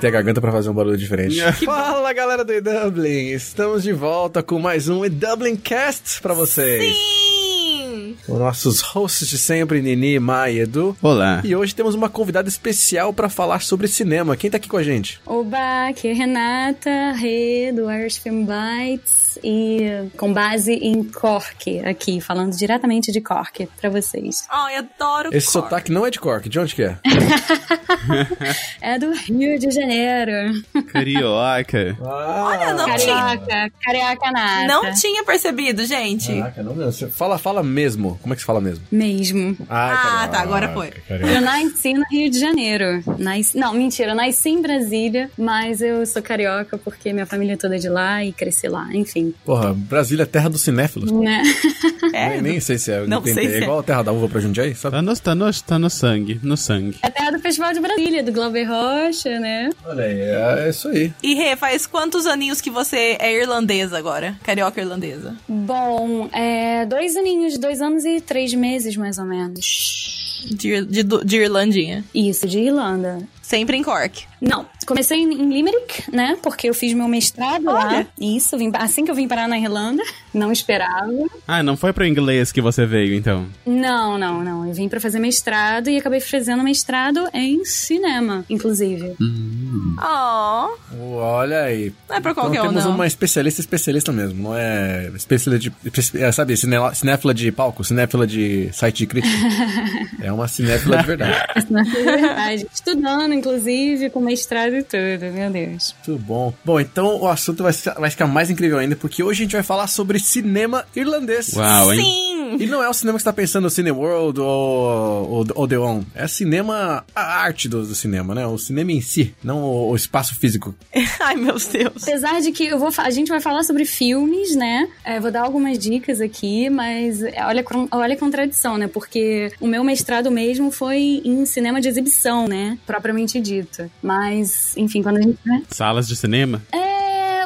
Apertei a garganta pra fazer um barulho diferente. Fala galera do E-Dublin! Estamos de volta com mais um E-Dublin Cast pra vocês. Sim! Com nossos hosts de sempre, Nini, Mai e Edu. Olá. E hoje temos uma convidada especial pra falar sobre cinema. Quem tá aqui com a gente? Oba, aqui é Renata, Rê, do Irish Film Bites, e com base em Cork, aqui, falando diretamente de Cork pra vocês. Ai, adoro Esse Cork. sotaque não é de Cork, de onde que é? É do Rio de Janeiro. Carioca. Olha, não tinha. Carioca, carioca nata. Não tinha percebido, gente. Caraca, não mesmo. Fala, fala mesmo. Como é que se fala mesmo? Mesmo. Ah, tá, agora foi. Eu nasci no Rio de Janeiro. Nasci... Não, mentira, eu nasci em Brasília, mas eu sou carioca porque minha família é toda de lá e cresci lá, enfim. Porra, Brasília é terra dos cinéfilos. Né? É, nem, nem sei se é. não sei se é é. igual a terra da uva pra Jundiaí, sabe? Tá no, tá, no, tá no sangue, no sangue. É a terra do Festival de Brasília, do Glauber Rocha, né? Olha aí, é, é isso aí. E Rê, faz quantos aninhos que você é irlandesa agora? Carioca irlandesa. Bom, é dois aninhos, dois anos e três meses, mais ou menos. De, de, de Irlandinha. Isso, de Irlanda. Sempre em Cork. Não, comecei em em Limerick, né? Porque eu fiz meu mestrado lá. Olha. Isso, vim, assim que eu vim parar na Irlanda, não esperava. Ah, não foi pro inglês que você veio, então. Não, não, não. Eu vim pra fazer mestrado e acabei fazendo mestrado em cinema, inclusive. Oh, Olha aí. não é pra Então qualquer um, temos não. uma especialista especialista mesmo, não é especialista de, é, sabe, cine- cinéfila de palco, cinéfila de site de crítica. é uma cinéfila de verdade. Não, é verdade. Estudando, inclusive, com mestrado e tudo, meu Deus. Muito bom. Bom, então o assunto vai, ficar- vai ficar mais incrível ainda, porque hoje a gente vai falar sobre cinema irlandês. Uau, hein? Sim! E não é o cinema que você tá pensando no Cineworld ou, The One. É cinema, a arte do, do cinema, né? O cinema em si, não o, o espaço físico. Ai, meu Deus. Apesar de que eu vou, a gente vai falar sobre filmes, né? É, vou dar algumas dicas aqui, mas é, olha, olha a contradição, né? Porque o meu mestrado mesmo foi em cinema de exibição, né? Propriamente dito. Mas, enfim, quando a gente. né? Salas de cinema? É,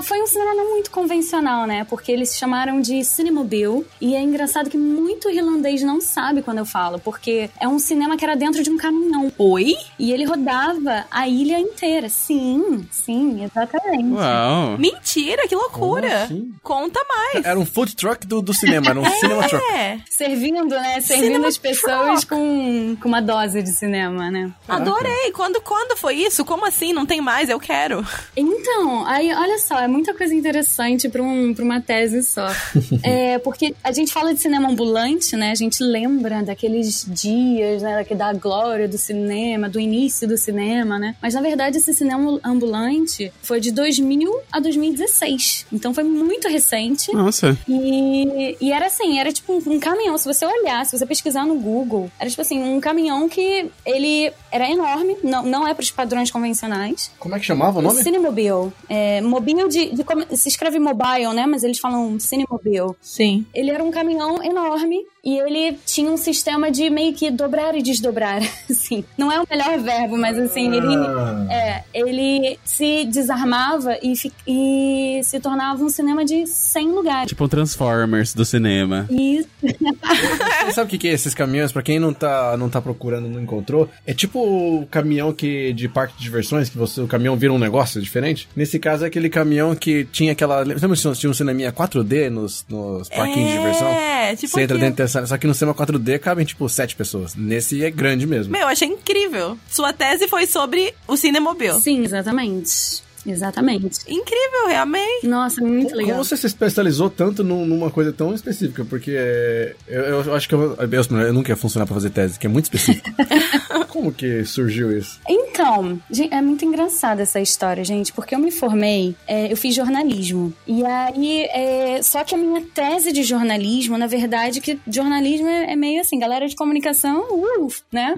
foi um cinema não muito convencional, né? Porque eles chamaram de Cinemobile. E é engraçado que muito irlandês não sabe quando eu falo, porque é um cinema que era dentro de um caminhão. Oi? E ele rodava a ilha inteira. Sim, sim, exatamente. Uau. Mentira, que loucura. Assim? Conta mais. Era um food truck do, do cinema, era um cinema truck. É, Servindo, né? Servindo Cinema as pessoas truck. com, com uma dose de cinema, né? adorei. Quando, quando foi isso? Como assim? Não tem mais? Eu quero. Então, aí, olha só, é muita coisa interessante para um, pra uma tese só. é, porque a gente fala de cinema ambulante, né? A gente lembra daqueles dias, né? Da glória do cinema, do início do cinema, né? Mas na verdade esse cinema ambulante foi de 2000 a 2016. Então foi muito recente. Nossa. E, e era assim, era tipo um, um caminhão. Se você olhar, se você pesquisar no Google, era tipo assim, um caminhão que ele era enorme, não, não é para os padrões convencionais. Como é que chamava o nome? Cinemobile. É, mobile de, de como- Se escreve mobile, né? Mas eles falam Cinemobile. Sim. Ele era um caminhão enorme e ele tinha um sistema de meio que dobrar e desdobrar. Assim, não é o melhor verbo, mas assim, ele, Ah. é, ele se desarmava e, e se tornava um cinema de 100 lugares. Tipo um Transformers do cinema. Você sabe o que, que é esses caminhões? Pra quem não tá, não tá procurando, não encontrou, é tipo o caminhão que de parque de diversões, que você, o caminhão vira um negócio diferente. Nesse caso é aquele caminhão que tinha aquela. Lembra que tinha um cineminha 4D nos, nos parquinhos de diversão? É, tipo Você entra dentro dessa. Só que no cinema 4D cabem tipo sete pessoas. Nesse é grande mesmo. Meu, achei incrível. Sua tese foi sobre o Cinemobile. sim, exatamente. Exatamente. Incrível, eu amei. Nossa, muito Como legal. você se especializou tanto num- numa coisa tão específica? Porque é, eu, eu acho que eu, eu, eu nunca ia funcionar pra fazer tese, que é muito específico. Como que surgiu isso? Então, é muito engraçada essa história, gente, porque eu me formei, é, eu fiz jornalismo. E aí, é, só que a minha tese de jornalismo, na verdade, que jornalismo é, é meio assim, galera de comunicação, uh, né?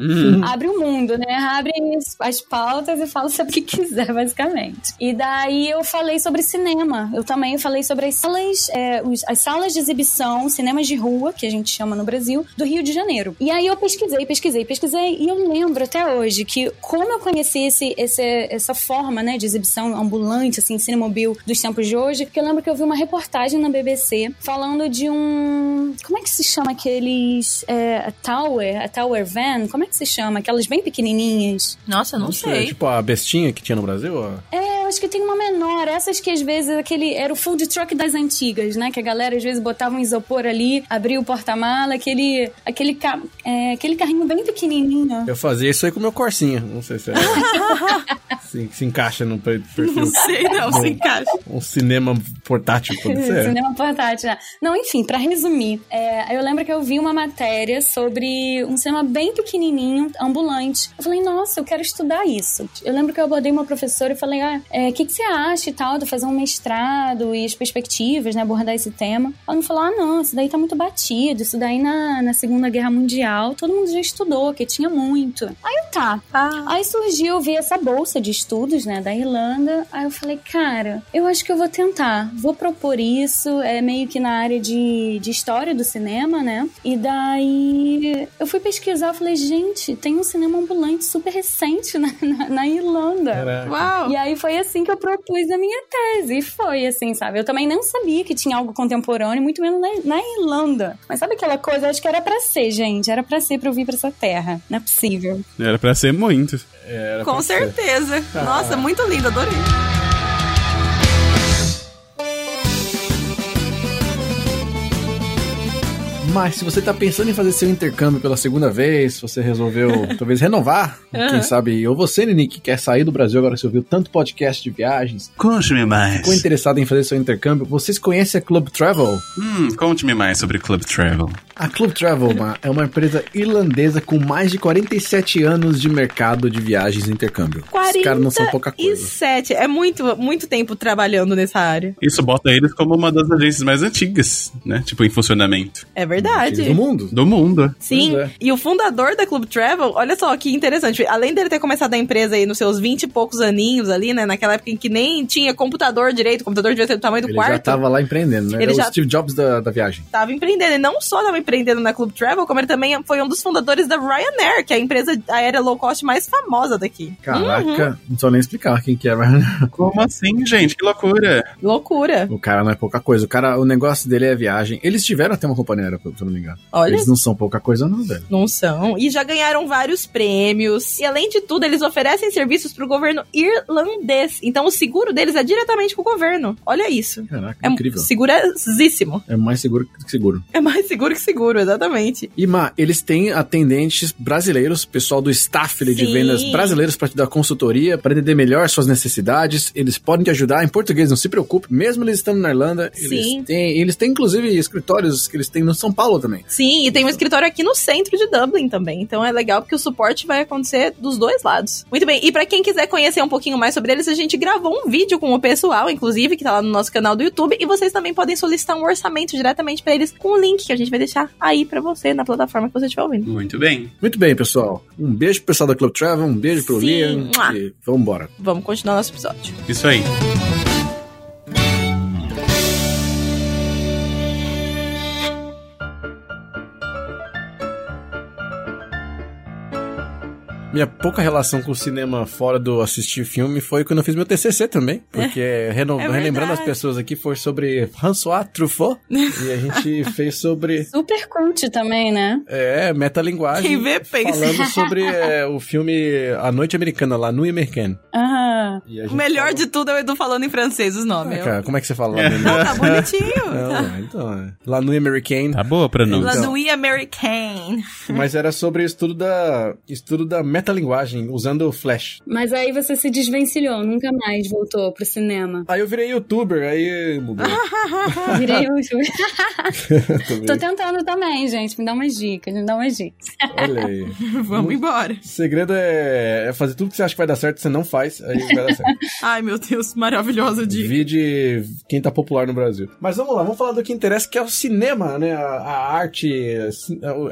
Abre o mundo, né? Abre as, as pautas e fala sobre o que quiser, basicamente. E daí eu falei sobre cinema. Eu também falei sobre as salas, é, os- as salas de exibição, cinemas de rua, que a gente chama no Brasil, do Rio de Janeiro. E aí eu pesquisei, pesquisei, pesquisei, e eu lembro até hoje que como eu conheci esse, esse- essa forma, né, de exibição ambulante, assim, cinemobile dos tempos de hoje, que eu lembro que eu vi uma reportagem na BBC falando de um... Como é que se chama aqueles... É, a Tower, a Tower Van? Como é que se chama? Aquelas bem pequenininhas. Nossa, não, É sei. tipo a bestinha que tinha no Brasil? ó. É, eu acho que tem uma menor. Essas que às vezes aquele era o food truck das antigas, né? Que a galera às vezes botava um isopor ali, abria o porta-mala, aquele aquele, ca- é, aquele carrinho bem pequenininho. Eu fazia isso aí com o meu Corsinha. Não sei se, é, se, se encaixa no per- perfil. Não sei, não, se encaixa. Um cinema portátil, pode ser. Cinema portátil. né? Não, enfim, pra resumir, é, eu lembro que eu vi uma matéria sobre um cinema bem pequenininho, ambulante. Eu falei, nossa, eu quero estudar isso. Eu lembro que eu abordei uma professora e falei, ah, o que, que você acha e tal, de fazer um mestrado e as perspectivas, né, abordar esse tema. Ela me falou, ah, não, isso daí tá muito batido, isso daí na, na Segunda Guerra Mundial, todo mundo já estudou, que tinha muito. Aí eu, tá. Ah, Aí surgiu, eu vi essa bolsa de estudos, né, da Irlanda. Aí eu falei, cara, eu acho que eu vou tentar. Vou propor isso, é meio que na área de, de história do cinema, né? E daí eu fui pesquisar, eu falei, gente, tem um cinema ambulante super recente na, na, na Irlanda. Caraca. uau. E aí foi assim que eu propus a minha tese. E foi assim, sabe? Eu também não sabia que tinha algo contemporâneo, muito menos na, na Irlanda. Mas sabe aquela coisa? Acho que era pra ser, gente. Era pra ser pra eu vir pra essa terra. Não é possível. Era pra ser muito. Era Com pra ser. certeza. Nossa, muito lindo, adorei. Mas se você tá pensando em fazer seu intercâmbio pela segunda vez, se você resolveu talvez renovar, quem sabe, ou você, Nini, que quer sair do Brasil agora que você ouviu tanto podcast de viagens, Conte-me mais. ficou interessado em fazer seu intercâmbio, vocês conhecem a Club Travel? Hum, conte-me mais sobre Club Travel. A Club Travel é uma empresa irlandesa com mais de 47 anos de mercado de viagens e intercâmbio. Os caras não são pouca coisa. 47. É muito, muito tempo trabalhando nessa área. Isso bota eles como uma das agências mais antigas, né? Tipo, em funcionamento. É verdade. Do mundo. Do mundo. Sim, é. e o fundador da Club Travel, olha só que interessante. Além dele ter começado a empresa aí nos seus 20 e poucos aninhos ali, né? Naquela época em que nem tinha computador direito, o computador devia ser do tamanho do Ele quarto. já tava lá empreendendo, né? Ele é o já- Steve Jobs da, da viagem. Tava empreendendo. E não só tava empreendendo na Club Travel, como ele também foi um dos fundadores da Ryanair, que é a empresa aérea low cost mais famosa daqui. Caraca, Uhum. não sou nem explicar quem que é, mas Como assim, gente? Que loucura. Loucura. o cara não é pouca coisa. O cara, o negócio dele é viagem. Eles tiveram até uma companhia se eu não me engano. Olha. Eles não são pouca coisa, não, velho. Não são. E já ganharam vários prêmios. E além de tudo, eles oferecem serviços pro governo irlandês. Então o seguro deles é diretamente com o governo. Olha isso. Caraca, É incrível. segurosíssimo. É mais seguro que seguro. É mais seguro que seguro, exatamente. E, Ma, eles têm atendentes brasileiros, pessoal do staff ali de Sim. vendas brasileiros para te dar consultoria, para entender melhor suas necessidades. Eles podem te ajudar em português, não se preocupe. Mesmo eles estando na Irlanda, Sim. eles têm, eles têm inclusive escritórios que eles têm no São Paulo também. Sim, e tem um escritório aqui no centro de Dublin também. Então é legal porque o suporte vai acontecer dos dois lados. Muito bem, e pra quem quiser conhecer um pouquinho mais sobre eles, a gente gravou um vídeo com o pessoal, inclusive, que tá lá no nosso canal do YouTube. E vocês também podem solicitar um orçamento diretamente pra eles com o link que a gente vai deixar aí pra você na plataforma que você estiver ouvindo. Muito bem. Muito bem, pessoal. Um beijo pro pessoal da Club Travel, um beijo pro Sim. Liam Mua. e vambora. Vamos continuar nosso episódio. Isso aí. Minha pouca relação com o cinema fora do assistir filme foi quando eu fiz meu TCC também. Porque, reno- é relembrando as pessoas aqui, foi sobre François Truffaut. e a gente fez sobre Super cult também, né? É, metalinguagem. Quem vê, pensa. Falando sobre é, o filme A Noite Americana, lá no Americana. Aham. O melhor falou- de tudo é o Edu falando em francês os nomes. Ah, cara, como é que você fala lá no Não, tá bonitinho. Não, então, é. No American. Tá boa a pronúncia. La Então. Nuit Americaine. Mas era sobre o estudo da, estudo da metalinguagem, usando o Flash. Mas aí você se desvencilhou, nunca mais voltou pro cinema. Aí eu virei youtuber, aí mudou. Virei Também. Tô tentando também, gente. Me dá umas dicas, me dá umas dicas. Olha aí. Vamos embora. O segredo é, é fazer tudo que você acha que vai dar certo, você não faz. Aí vai dar certo. Ai, meu Deus, maravilhosa dica. Vide quem tá popular no Brasil. Mas vamos lá, vamos falar do que interessa, que é o cinema, né? A, a arte.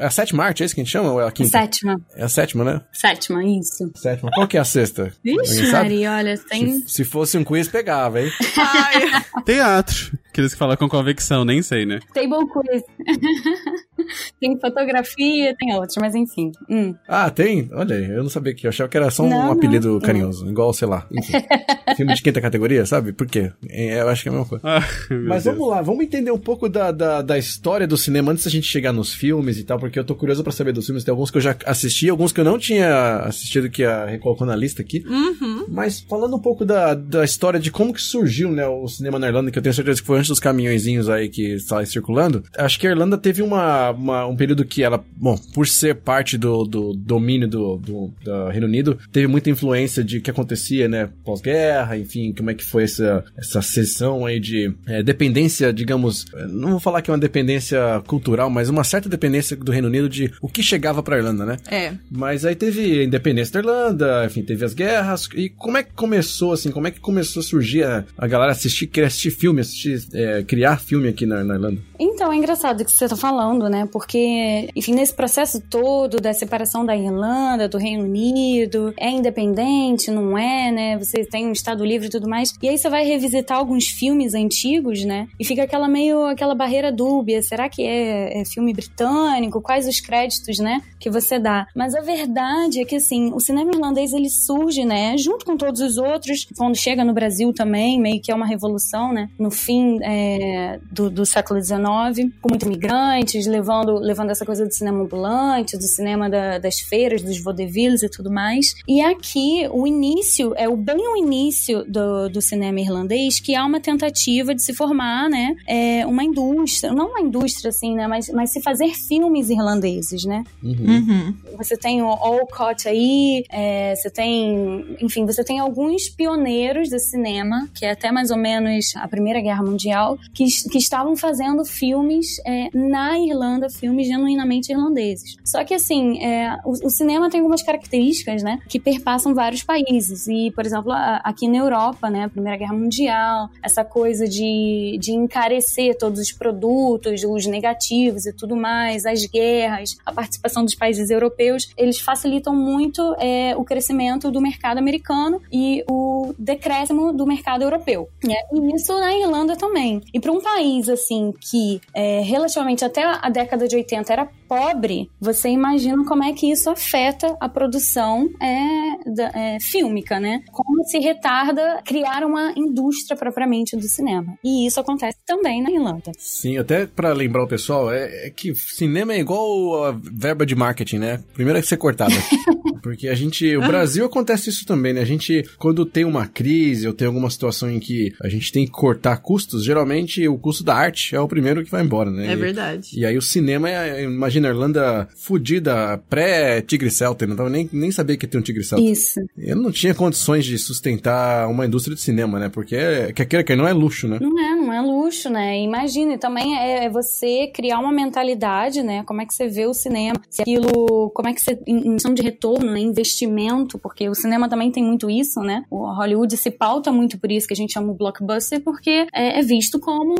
A, a sétima arte, é isso que a gente chama? Ou é a quinta? Sétima. É a sétima, né? Sétima, isso. Sétima. Qual que é a sexta? Vixe? Maria, olha, tem. Se, se fosse um quiz, pegava, hein? Ai, Teatro. Aqueles que falam com convicção, nem sei, né? Table quiz. tem fotografia, tem outros, mas enfim. Hum. Ah, tem? Olha aí, eu não sabia que. Eu achava que era só um Não, apelido não. carinhoso. Igual, sei lá. Enfim. Filme de quinta categoria, sabe? Por quê? É, eu acho que é a mesma coisa. Ah, Mas Deus. vamos lá, vamos entender um pouco da, da, da história do cinema antes da gente chegar nos filmes e tal, porque eu tô curioso pra saber dos filmes. Tem alguns que eu já assisti, alguns que eu não tinha assistido, que a Rê colocou na lista aqui. uhum. Mas falando um pouco da, da história de como que surgiu, né, o cinema na Irlanda, que eu tenho certeza que foi antes dos caminhõezinhos aí que está aí circulando. Acho que a Irlanda teve uma, uma- um período que ela, bom, por ser parte do, do domínio do, do, do Reino Unido, teve muita influência de que acontecia, né, pós-guerra, enfim, como é que foi essa, essa sessão aí de é, dependência, digamos, eh, não vou falar que é uma dependência cultural, mas uma certa dependência do Reino Unido de o que chegava pra Irlanda, né? É. Mas aí teve a independência da Irlanda, enfim, teve as guerras. E como é que começou, assim, como é que começou a surgir a, a galera assistir, querer assistir filme, assistir, é, criar filme aqui na, na Irlanda? Então, é engraçado o que você tá falando, né? Porque, enfim, nesse processo todo da separação da Irlanda, do Reino Unido, é independente, não é, né? Você tem um Estado livre e tudo mais. E aí você vai revisitar alguns filmes antigos, né? E fica aquela meio, aquela barreira dúbia. Será que é, é filme britânico? Quais os créditos, né? Que você dá. Mas a verdade é que, assim, o cinema irlandês, ele surge, né? Junto com todos os outros, quando chega no Brasil também, meio que é uma revolução, né? No fim é, do, do século XIX, com muitos imigrantes, levando, levando essa coisa do cinema ambulante, do cinema da- das feiras, dos vaudevilles e tudo mais. E aqui, o início, é o bem o início do, do cinema irlandês, que há uma tentativa de se formar, né? é, uma indústria, não uma indústria assim, né? Mas, mas se fazer filmes irlandeses, né? Uhum. Você tem o Olcott aí, é, você tem, enfim, você tem alguns pioneiros do cinema, que é até mais ou menos a Primeira Guerra Mundial, que, que estavam fazendo filmes é, na Irlanda, filmes genuinamente irlandeses. Só que assim, é, o, o cinema tem algumas características, né, que perpassam vários países. E, por exemplo, a- aqui na Europa, né, a Primeira Guerra Mundial, essa coisa de, de encarecer todos os produtos, os negativos e tudo mais, as guerras, a participação dos países europeus, eles facilitam muito é, o crescimento do mercado americano e o decréscimo do mercado europeu. Né? E isso na Irlanda também. E para um país assim que é, relativamente até a década de 80 era pobre, você imagina como é que isso afeta a produção é, da- é, fílmica, né? Como se retarda criar uma indústria propriamente do cinema. E isso acontece também na Irlanda. Sim, até pra lembrar o pessoal, é, é que cinema é igual a verba de marketing, né? Primeiro é que ser cortada. Porque a gente, o Brasil acontece isso também, né? A gente, quando tem uma crise ou tem alguma situação em que a gente tem que cortar custos, geralmente o custo da arte é o primeiro que vai embora, né? É E- verdade. E aí o cinema, é, imagina Irlanda fudida, pré-Tigre Celta, não tava nem, nem sabia que tinha um Tigre Celta. Isso. Eu não tinha condições de sustentar uma indústria de cinema, né? Porque, é, quer queira que não é luxo, né? Não é, não é luxo, né? Imagina, e também é, é você criar uma mentalidade, né? Como é que você vê o cinema, se aquilo, como é que você, em em questão de retorno, né? investimento, porque o cinema também tem muito isso, né? O Hollywood se pauta muito por isso que a gente chama o blockbuster, porque é, é visto como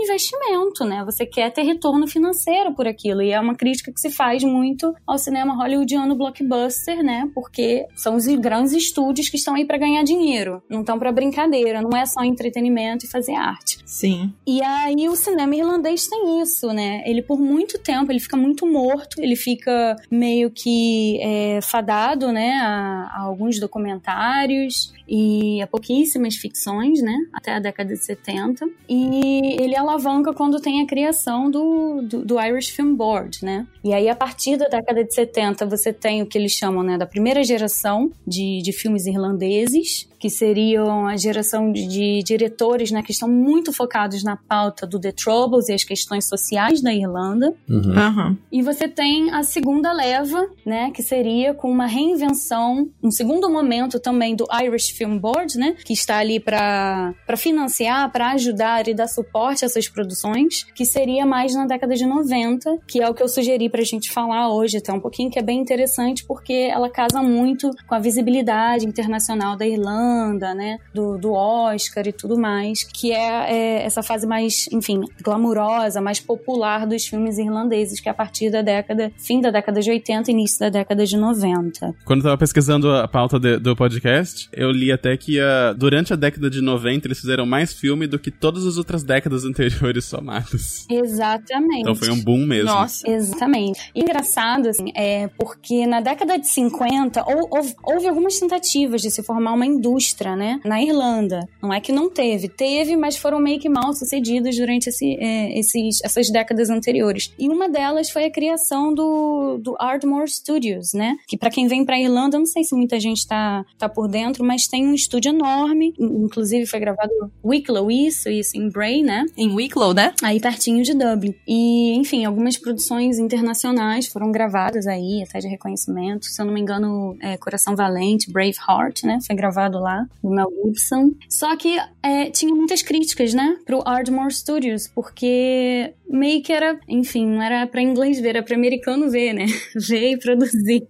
um investimento, né? Você quer ter retorno financeiro por aquilo, e é uma crítica que se faz muito ao cinema hollywoodiano blockbuster, né? Porque são os grandes estúdios que estão aí para ganhar dinheiro, não estão para brincadeira, não é só entretenimento e fazer arte. Sim. E aí o cinema irlandês tem isso, né? Ele por muito tempo, ele fica muito morto, ele fica meio que é, fadado, né, a, a alguns documentários e a pouquíssimas ficções, né, até a década de 70. E ele alavanca quando tem a criação do, do, do Irish Film Board, né? E aí a partir da década de 70 você tem o que eles chamam, né, da primeira geração de, de filmes irlandeses, que seriam a geração de, de diretores né, que estão muito focados na pauta do The Troubles e as questões sociais da Irlanda. Uhum. Aham. E você tem a segunda leva, né, que seria com uma reinvenção, um segundo momento também do Irish Film Board, né, que está ali para financiar, para ajudar e dar suporte a essas produções, que seria mais na década de 90, que é o que eu sugeri para a gente falar hoje até um pouquinho, que é bem interessante porque ela casa muito com a visibilidade internacional da Irlanda Né? Do, do Oscar e tudo mais, que é, é essa fase mais, enfim, glamurosa, mais popular dos filmes irlandeses, que é a partir da década, fim da década de 80, início da década de 90. Quando eu tava pesquisando a pauta de, do podcast, eu li até que uh, durante a década de 90 eles fizeram mais filme do que todas as outras décadas anteriores somadas. Exatamente. Então foi um boom mesmo. Nossa. Exatamente. E engraçado, assim, é porque na década de 50 ou, houve, houve algumas tentativas de se formar uma indústria, né? Na Irlanda. Não é que não teve. Teve, mas foram meio que mal sucedidas durante esse, é, esses, essas décadas anteriores. E uma delas foi a criação do, do Ardmore Studios, né? Que para quem vem pra Irlanda, eu não sei se muita gente tá, tá por dentro, mas tem um estúdio enorme. Inclusive foi gravado Wicklow, isso, isso, em Bray, né? Em Wicklow, né? Aí pertinho de Dublin. E, enfim, algumas produções internacionais foram gravadas aí, até de reconhecimento. Se eu não me engano, é Coração Valente, Braveheart, né? Foi gravado lá, do Mel Gibson. Só que é, tinha muitas críticas, né? Pro Ardmore Studios, porque meio que era, enfim, não era pra inglês ver, era pra americano ver, né? Ver e produzir.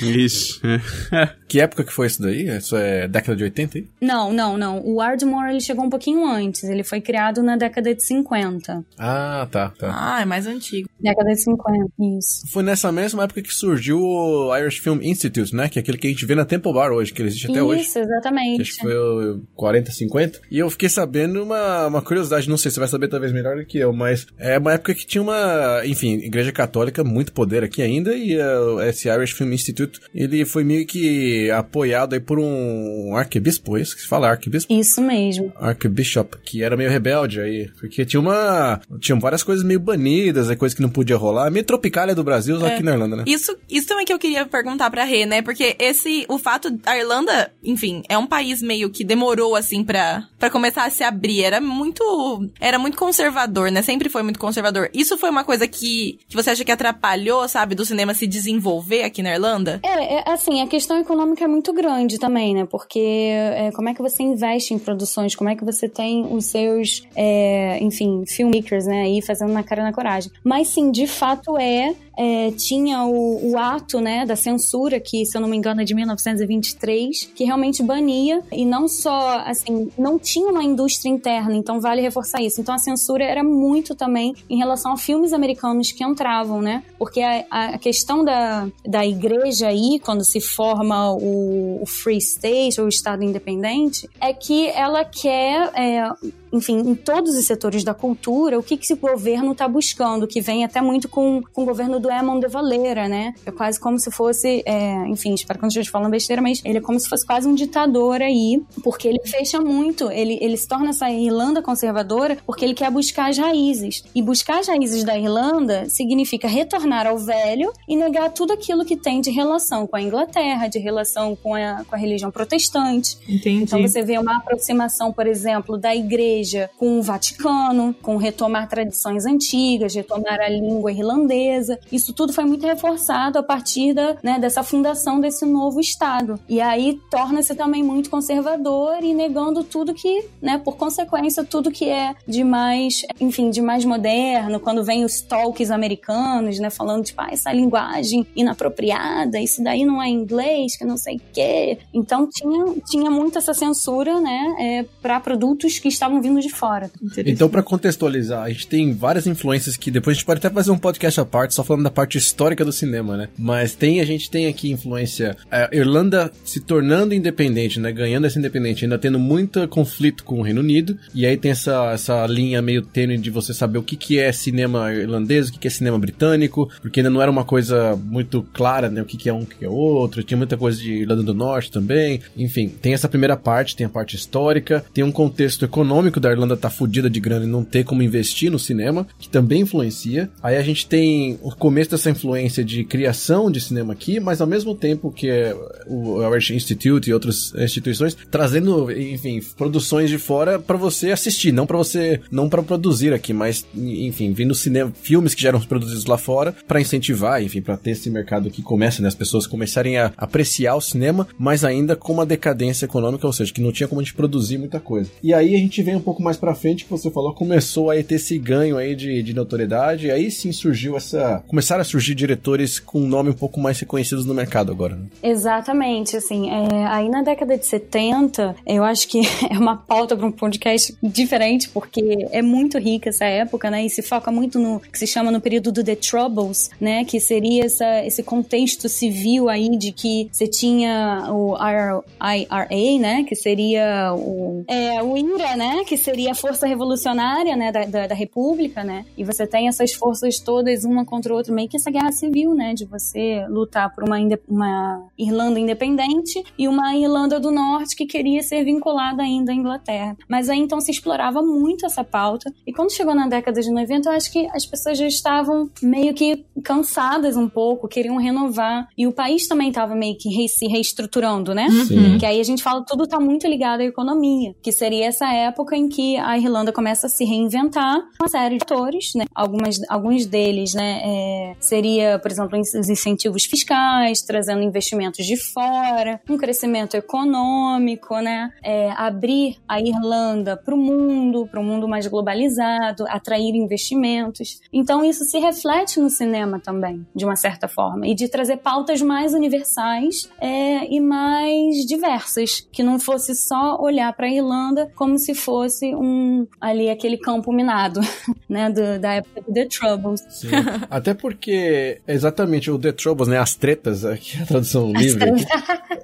Ixi. Que época que foi isso daí? Isso é década de 80, hein? Não, não, não. O Ardmore ele chegou um pouquinho antes. Ele foi criado na década de 50. Ah, tá, tá. Ah, é mais antigo. Década de 50, isso. Foi nessa mesma época que surgiu o Irish Film Institute, né? Que é aquele que a gente vê na Temple Bar hoje, que ele existe até hoje. Isso, exatamente. Acho que foi o 40, 50. E eu fiquei sabendo uma, uma curiosidade, não sei se você vai saber talvez melhor do que eu, mas é uma época que tinha uma, enfim, igreja católica, muito poder aqui ainda, e uh, esse Irish Film Institute, ele foi meio que apoiado aí por um arquebispo, é isso que se fala, arquebispo? Isso mesmo. Archbishop, que era meio rebelde aí, porque tinha uma, tinham várias coisas meio banidas, aí coisas que não podia rolar, meio tropicália do Brasil, só É. aqui na Irlanda, né? Isso, isso também que eu queria perguntar pra Rê, né? Porque esse, o fato da Irlanda, enfim, é um país meio que demorou, assim, pra, pra começar a se abrir. Era muito, era muito conservador, né? Sempre foi muito conservador. Isso foi uma coisa que, que você acha que atrapalhou, sabe, do cinema se desenvolver aqui na Irlanda? É, é, assim, a questão econômica é muito grande também, né? Porque é, como é que você investe em produções? Como é que você tem os seus, é, enfim, filmmakers, né? Aí fazendo na cara na coragem. Mas sim, de fato é. é, tinha o, o ato, né, da censura, que, se eu não me engano, é de 1923, que realmente bania, e não só, assim, não tinha uma indústria interna, então vale reforçar isso. Então a censura era muito também em relação a filmes americanos que entravam, né? Porque a, a questão da, da igreja aí, quando se forma o, o Free State, ou o Estado Independente, é que ela quer. é, enfim, em todos os setores da cultura, o que, que esse governo está buscando, que vem até muito com, com o governo do Eamon de Valera, né? É quase como se fosse, é, enfim, espero que não esteja falando besteira, mas ele é como se fosse quase um ditador aí, porque ele fecha muito, ele, ele se torna essa Irlanda conservadora porque ele quer buscar as raízes. E buscar as raízes da Irlanda significa retornar ao velho e negar tudo aquilo que tem de relação com a Inglaterra, de relação com a, com a religião protestante. Entendi. Então você vê uma aproximação, por exemplo, da igreja com o Vaticano, com retomar tradições antigas, retomar a língua irlandesa. Isso tudo foi muito reforçado a partir da, né, dessa fundação desse novo Estado. E aí torna-se também muito conservador e negando tudo que, né, por consequência, tudo que é de mais, enfim, de mais moderno, quando vem os talks americanos, né, falando, tipo, ah, essa linguagem inapropriada, isso daí não é inglês, que não sei o quê. Então tinha, tinha muito essa censura, né, é, para produtos que estavam vindo de fora. Então, pra contextualizar, a gente tem várias influências que depois a gente pode até fazer um podcast à parte, só falando da parte histórica do cinema, né? Mas tem, a gente tem aqui influência. A Irlanda se tornando independente, né? Ganhando essa independência, ainda tendo muito conflito com o Reino Unido. E aí tem essa, essa linha meio tênue de você saber o que, que é cinema irlandês, o que, que é cinema britânico, porque ainda não era uma coisa muito clara, né? O que, que é um, o que, que é outro. Tinha muita coisa de Irlanda do Norte também. Enfim, tem essa primeira parte, tem a parte histórica, tem um contexto econômico da Irlanda tá fudida de grana e não ter como investir no cinema, que também influencia. Aí a gente tem o começo dessa influência de criação de cinema aqui, mas ao mesmo tempo que é o Irish Institute e outras instituições trazendo, enfim, produções de fora para você assistir, não para você, não para produzir aqui, mas enfim, vindo cinema, filmes que já eram produzidos lá fora para incentivar, enfim, para ter esse mercado que começa, né, as pessoas começarem a apreciar o cinema, mas ainda com uma decadência econômica, ou seja, que não tinha como a gente produzir muita coisa. E aí a gente vem um pouco pouco mais pra frente, que você falou, começou a ter esse ganho aí de, de notoriedade, aí sim surgiu essa... Começaram a surgir diretores com nome um pouco mais reconhecidos no mercado agora, né? Exatamente, assim, é, aí na década de 70, eu acho que é uma pauta para um podcast diferente, porque é muito rica essa época, né, e se foca muito no que se chama no período do The Troubles, né, que seria essa, esse contexto civil aí de que você tinha o IRA, né, que seria o, é, o IRA, né, que seria a força revolucionária, né, da, da, da República, né, e você tem essas forças todas uma contra a outra, meio que essa guerra civil, né, de você lutar por uma, uma Irlanda independente e uma Irlanda do Norte que queria ser vinculada ainda à Inglaterra. Mas aí então se explorava muito essa pauta, e quando chegou na década de 90, eu acho que as pessoas já estavam meio que cansadas um pouco, queriam renovar, e o país também estava meio que re se reestruturando, né? Sim. Que aí a gente fala tudo tá muito ligado à economia, que seria essa época em que a Irlanda começa a se reinventar, uma série de atores, né? Algumas, alguns deles, né, é, seria, por exemplo, os incentivos fiscais, trazendo investimentos de fora, um crescimento econômico, né? É, abrir a Irlanda para o mundo, para um mundo mais globalizado, atrair investimentos. Então isso se reflete no cinema também, de uma certa forma, e de trazer pautas mais universais é, e mais diversas, que não fosse só olhar para a Irlanda como se fosse um ali aquele campo minado, né, do, da época do The Troubles. Sim. Até porque exatamente o The Troubles, né, as tretas, aqui a tradução livre.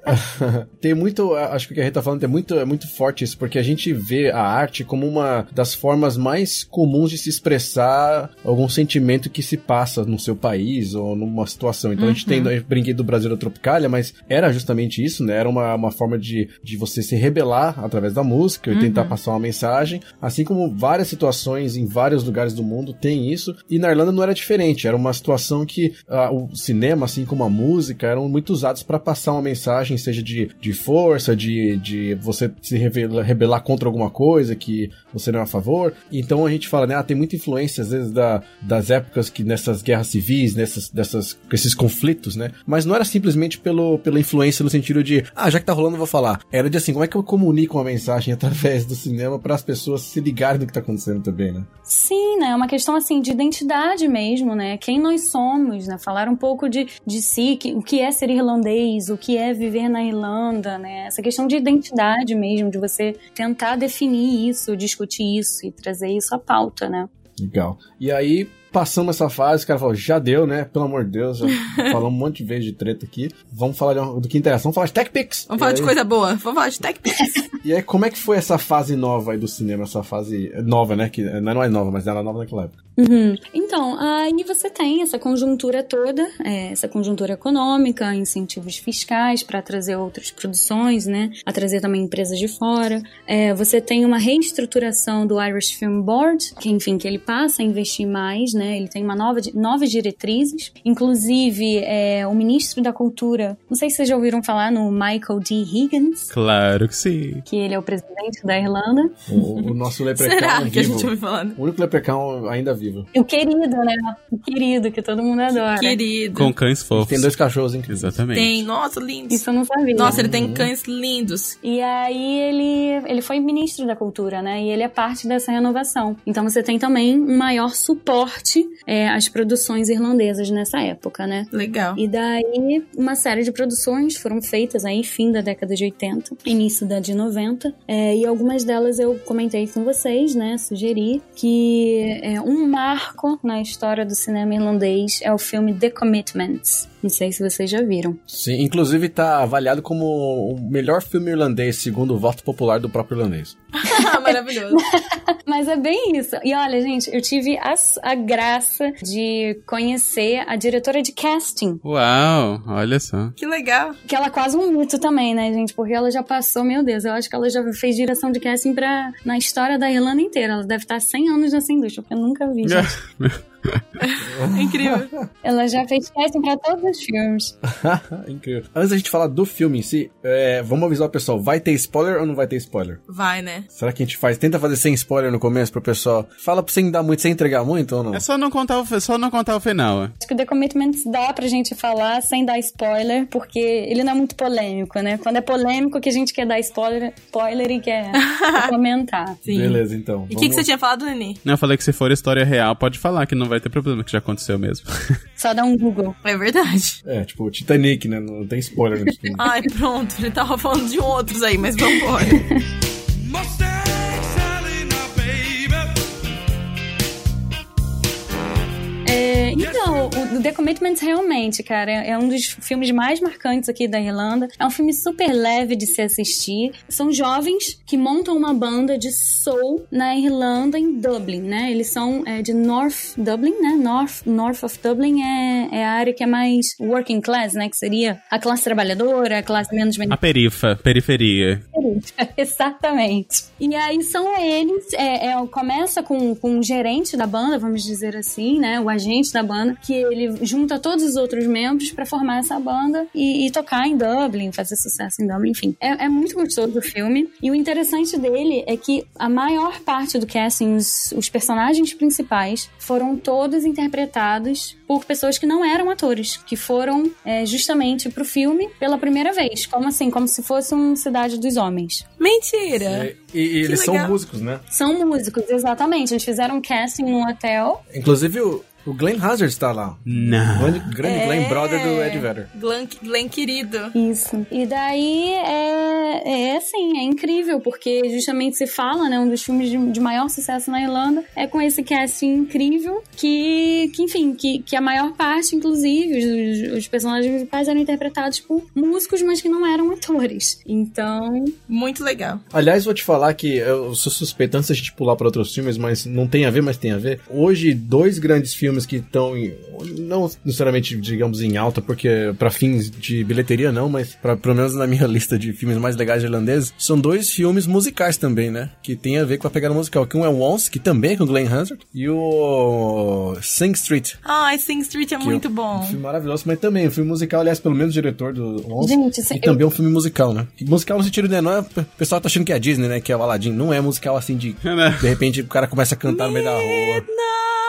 Tem muito, acho que o que a gente tá falando é muito, é muito forte isso, porque a gente vê a arte como uma das formas mais comuns de se expressar algum sentimento que se passa no seu país ou numa situação. Então uhum. a gente tem, eu brinquei do Brasil da Tropicália, mas era justamente isso, né? Era uma, uma forma de, de você se rebelar através da música e uhum. tentar passar uma mensagem, assim como várias situações em vários lugares do mundo tem isso, e na Irlanda não era diferente, era uma situação que uh, o cinema, assim como a música, eram muito usados para passar uma mensagem, seja de, de força, de, de você se rebelar, rebelar contra alguma coisa que você não é a favor. Então a gente fala, né, ah, tem muita influência às vezes da, das épocas que nessas guerras civis, nessas dessas esses conflitos, né? Mas não era simplesmente pelo, pela influência no sentido de, ah, já que tá rolando, eu vou falar. Era de assim, como é que eu comunico uma mensagem através do cinema para as pessoas se ligarem do que tá acontecendo também, né? Sim, né? É uma questão assim de identidade mesmo, né? Quem nós somos, né? Falar um pouco de, de si, que, o que é ser irlandês, o que é viver na Irlanda, né? Essa questão de identidade mesmo, de você tentar definir isso, discutir isso e trazer isso à pauta, né? Legal. E aí, passamos essa fase, o cara falou, já deu, né? Pelo amor de Deus, já falamos um monte de vezes de treta aqui. Vamos falar de, do que interessa. Vamos falar de TechPix. Vamos falar aí... de coisa boa. Vamos falar de TechPix. e aí, como é que foi essa fase nova aí do cinema? Essa fase nova, né? Que não é nova, mas era nova naquela época. Uhum. Então, aí você tem essa conjuntura toda, é, essa conjuntura econômica, incentivos fiscais para trazer outras produções, né? A trazer também empresas de fora. É, você tem uma reestruturação do Irish Film Board, que enfim, que ele passa a investir mais, né? Ele tem uma nova, novas diretrizes. Inclusive, é, o ministro da Cultura, não sei se vocês já ouviram falar no Michael D. Higgins. Claro que sim. Que ele é o presidente da Irlanda. O, o nosso leprechaun Será vivo. que a gente ouviu falando? O único leprechaun ainda vivo. O querido, né? O querido, que todo mundo adora. Querido. Com cães fofos. Tem dois cachorros, hein? Exatamente. Tem, nossa, lindos. Isso eu não sabia. Nossa, ele tem cães lindos. E aí ele, ele foi ministro da cultura, né? E ele é parte dessa renovação. Então você tem também um maior suporte é, às produções irlandesas nessa época, né? Legal. E daí uma série de produções foram feitas aí fim da década de 80, início da de 90. É, e algumas delas eu comentei com vocês, né? Sugeri que é um marco na história do cinema irlandês é o filme The Commitments. Não sei se vocês já viram. Sim, inclusive tá avaliado como o melhor filme irlandês, segundo o voto popular do próprio irlandês. Maravilhoso. Mas é bem isso. E olha, gente, eu tive a, a, graça de conhecer a diretora de casting. Uau, olha só. Que legal. Que ela é quase um mito também, né, gente? Porque ela já passou, meu Deus, eu acho que ela já fez direção de casting pra, na história da Irlanda inteira. Ela deve estar 100 anos nessa indústria, porque eu nunca vi, gente. Incrível. Ela já fez casting pra todos os filmes. Incrível. Antes da gente falar do filme em si, é, vamos avisar o pessoal, vai ter spoiler ou não vai ter spoiler? Vai, né? Será que a gente faz, tenta fazer sem spoiler no começo pro pessoal? Fala pra sem dar muito, sem entregar muito ou não? É só não contar o, só não contar o final. Acho que o The Commitments dá pra gente falar sem dar spoiler, porque ele não é muito polêmico, né? Quando é polêmico que a gente quer dar spoiler, spoiler e quer comentar. Sim. Beleza, então. E o que, que você tinha falado, Neni? Não, eu falei que se for história real, pode falar que não vai ter problema, que já aconteceu mesmo. Só dá um Google. É verdade. É, tipo, o Titanic, né? Não tem spoiler filme. Ai, pronto. Ele tava falando de outros aí, mas vambora. É, então, o The Commitments realmente, cara, é é um dos filmes mais marcantes aqui da Irlanda. É um filme super leve de se assistir. São jovens que montam uma banda de soul na Irlanda, em Dublin, né? Eles são é, de North Dublin, né? North, North of Dublin é, é a área que é mais working class, né? Que seria a classe trabalhadora, a classe menos A perifa, periferia. Exatamente. E aí são eles, é, é, começa com, com o gerente da banda, vamos dizer assim, né? O agente da banda, que ele junta todos os outros membros pra formar essa banda e, e tocar em Dublin, fazer sucesso em Dublin, enfim. É, é muito gostoso o filme. E o interessante dele é que a maior parte do casting, os, os personagens principais, foram todos interpretados por pessoas que não eram atores, que foram é, justamente pro filme pela primeira vez. Como assim? Como se fosse um Cidade dos Homens. Mentira. É, e, e eles são legal. músicos, né? São músicos, exatamente. Eles fizeram um casting num hotel. Inclusive, o, o Glenn Hazard está lá. Não. Grande, grande Glenn, brother do Ed Vedder. Glenn, Glenn querido. Isso. E daí é, é assim, é incrível, porque justamente se fala, né? Um dos filmes de, de maior sucesso na Irlanda é com esse casting incrível que, que enfim, que, que a maior parte, inclusive, os, os personagens principais eram interpretados por músicos, mas que não eram atores. Então, Muito legal. Aliás, vou te falar que eu sou suspeito antes da gente pular para outros filmes, mas não tem a ver, mas tem a ver. Hoje, dois grandes filmes que estão em, não necessariamente, digamos, em alta, porque para fins de bilheteria não, mas pra, pelo menos na minha lista de filmes mais legais irlandeses, são dois filmes musicais também, né? Que tem a ver com a pegada musical. Que um é o Once, que também é com o Glenn Hazard, e o Sing Street. Ai, Sing Street é muito um, bom. Um filme maravilhoso, mas também um filme musical, aliás, pelo menos o diretor do Once. Gente, e também é um filme musical, né? Musical no sentido, né? Não é, o pessoal tá achando que é a Disney, né? Que é o Aladdin. Não é musical assim de. Né? De repente o cara começa a cantar no meio da rua. Midnight.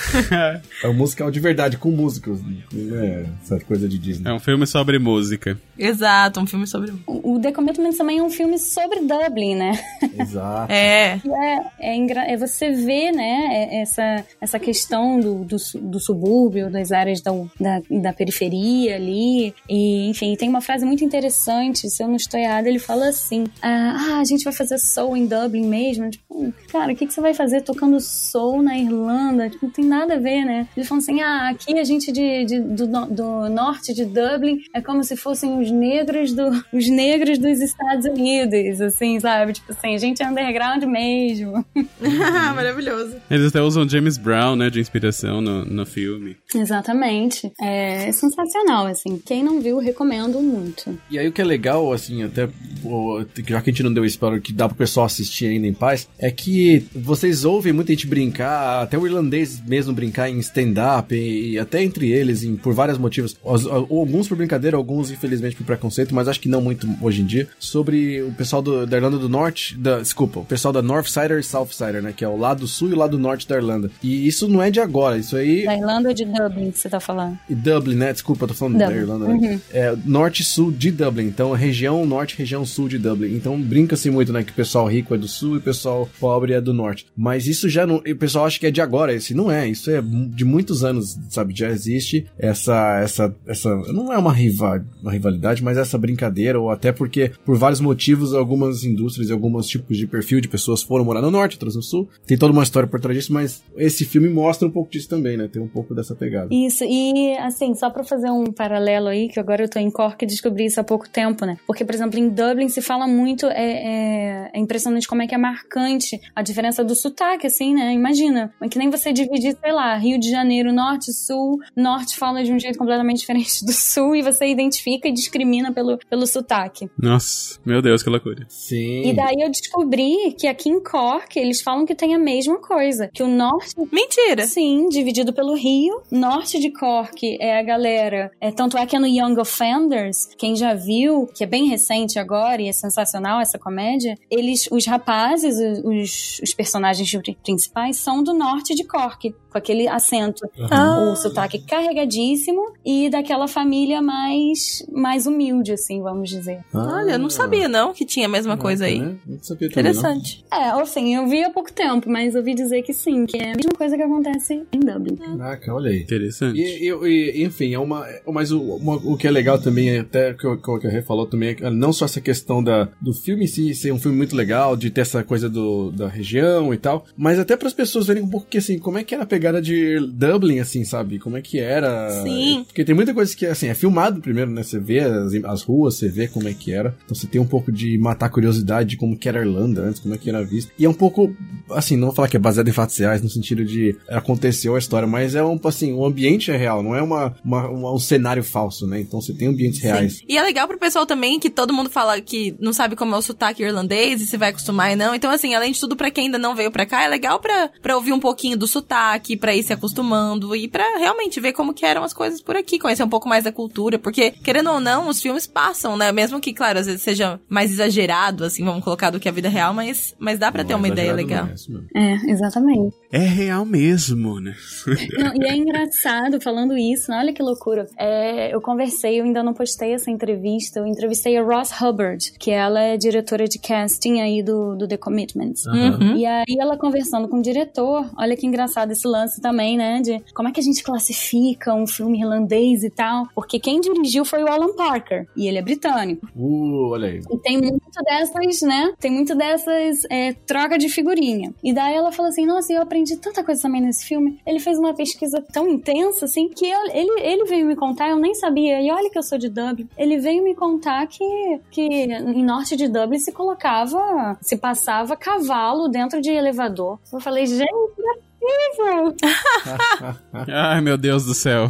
É um musical de verdade, com músicos. Não é essa coisa de Disney. É um filme sobre música. Exato, um filme sobre. o o The Commitments também é um filme sobre Dublin, né? Exato. É. É, é, engra- é você vê, né, é- essa, essa questão do, do, do subúrbio, das áreas da, da, da periferia ali. E, enfim, tem uma frase muito interessante, se eu não estou errada, ele fala assim: ah, ah, a gente vai fazer soul em Dublin mesmo. Tipo, cara, o que, que você vai fazer tocando soul na Irlanda? Tipo, não tem nada a ver, né? Ele falou assim: ah, aqui a gente de, de- do, do norte de Dublin é como se fossem os negros do, os negros dos Estados Unidos, assim, sabe? Tipo assim, a gente é underground mesmo. Maravilhoso. Eles até usam James Brown, né, de inspiração no, no filme. Exatamente. É sensacional, assim. Quem não viu, recomendo muito. E aí o que é legal, assim, até já que a gente não deu spoiler que dá pro pessoal assistir ainda em paz, é que vocês ouvem muita gente brincar, até o irlandês mesmo brincar em stand-up, e, e até entre eles, em- por vários motivos. Os- alguns por brincadeira, alguns infelizmente por preconceito, mas acho que não muito hoje em dia, sobre o pessoal do- da Irlanda do Norte, da, desculpa, o pessoal da Northsider e Southsider, né, que é o lado sul e o lado norte da Irlanda. E isso não é de agora, isso aí Da Irlanda ou de Dublin, que você tá falando? e Dublin, né? Desculpa, eu tô falando da Dublin. Irlanda, né? É norte e sul de Dublin. Então, região norte, região sul de Dublin. Então, brinca-se muito, né? Que o pessoal rico é do sul e o pessoal pobre é do norte. Mas isso já não. O pessoal acha que é de agora. Esse não é. Isso é de muitos anos, sabe? Já existe essa. essa, essa não é uma, rival, uma rivalidade, mas essa brincadeira. Ou até porque, por vários motivos, algumas indústrias e alguns tipos de perfil de pessoas foram morar no norte, outras no sul. Tem toda uma história por trás disso, mas esse filme mostra um pouco disso também, né? Tem um pouco dessa pegada. Isso, e assim, só pra fazer um paralelo aí, que agora eu tô em Cork e descobri isso há pouco tempo, né? Porque, por exemplo, em Dublin se fala muito, é, é, é impressionante como é que é marcante a diferença do sotaque, assim, né? Imagina, que nem você dividir sei lá, Rio de Janeiro, norte, sul, norte fala de um jeito completamente diferente do sul e você identifica e discrimina pelo, pelo sotaque. Nossa, meu Deus, que loucura. Sim. E daí eu descobri que aqui em Cork eles falam que tem a mesma coisa, que o norte Mentira! Sim, dividido pelo Rio. Norte de Cork é a galera. É, tanto é que é no Young Offenders, quem já viu, que é bem recente agora e é sensacional essa comédia, eles, os rapazes, os, os personagens principais, são do norte de Cork, com aquele acento. Ah. O sotaque carregadíssimo e daquela família mais, mais humilde, assim, vamos dizer. Ah, Olha, eu não sabia não que tinha a mesma coisa aí. Né? Não sabia também, não. Interessante. É, assim, eu vi há pouco tempo, mas ouvi dizer que sim, que é a mesma coisa que acontece em Dublin. Caraca, olha aí. Interessante. E, e- e, enfim, é uma. Mas o, uma- o que é legal também, é até que o que o Rê falou também, é não só essa questão da, do filme em si ser um filme muito legal, de ter essa coisa do, da região e tal, mas até para as pessoas verem um pouco que assim, como é que era a pegada de Dublin, assim, sabe? Como é que era. Sim. Porque tem muita coisa que, assim, é filmado primeiro, né? Você vê as, as ruas, você vê como é que era. Então você tem um pouco de matar a curiosidade de como que era a Irlanda antes, como é que era visto. E é um pouco, assim, não vou falar que é baseado em fatos reais, no sentido de aconteceu a história, mas é um, assim, o ambiente é real, não é uma, uma- uma- um cenário falso, né? Então você tem ambientes reais. Sim. E é legal pro pessoal também que todo mundo fala que não sabe como é o sotaque irlandês e se vai acostumar e não. Então, assim, além de tudo, pra quem ainda não veio pra cá, é legal pra, pra ouvir um pouquinho do sotaque, pra ir se acostumando e pra realmente ver como que eram as coisas por aqui, conhecer um pouco mais da cultura. Porque, querendo ou não, os filmes passam, né? Mesmo que, claro, às vezes seja mais exagerado, assim, vamos colocar, do que a vida real, mas, mas dá pra ter é uma ideia legal. é. É, exatamente. É real mesmo, né? Não, e é engraçado falando isso, olha que loucura. É, eu conversei, eu ainda não postei essa entrevista, eu entrevistei a Ross Hubbard, que ela é diretora de casting aí do, do The Commitments. Uhum. E aí ela conversando com o diretor, olha que engraçado esse lance também, né? De como é que a gente classifica um filme irlandês e tal. Porque quem dirigiu foi o Alan Parker, e ele é britânico. Uh, olha aí. E tem muito dessas, né? Tem muito dessas é, troca de figurinha. E daí ela falou assim: Nossa, eu aprendi tanta coisa também nesse filme. Ele fez uma pesquisa tão intensa, assim, que eu- ele, ele veio me contar, eu nem sabia. E olha que eu sou de Dublin. Ele veio me contar que, que em norte de Dublin se colocava, se passava cavalo dentro de elevador. Eu falei, gente, é. Ai, meu Deus do céu.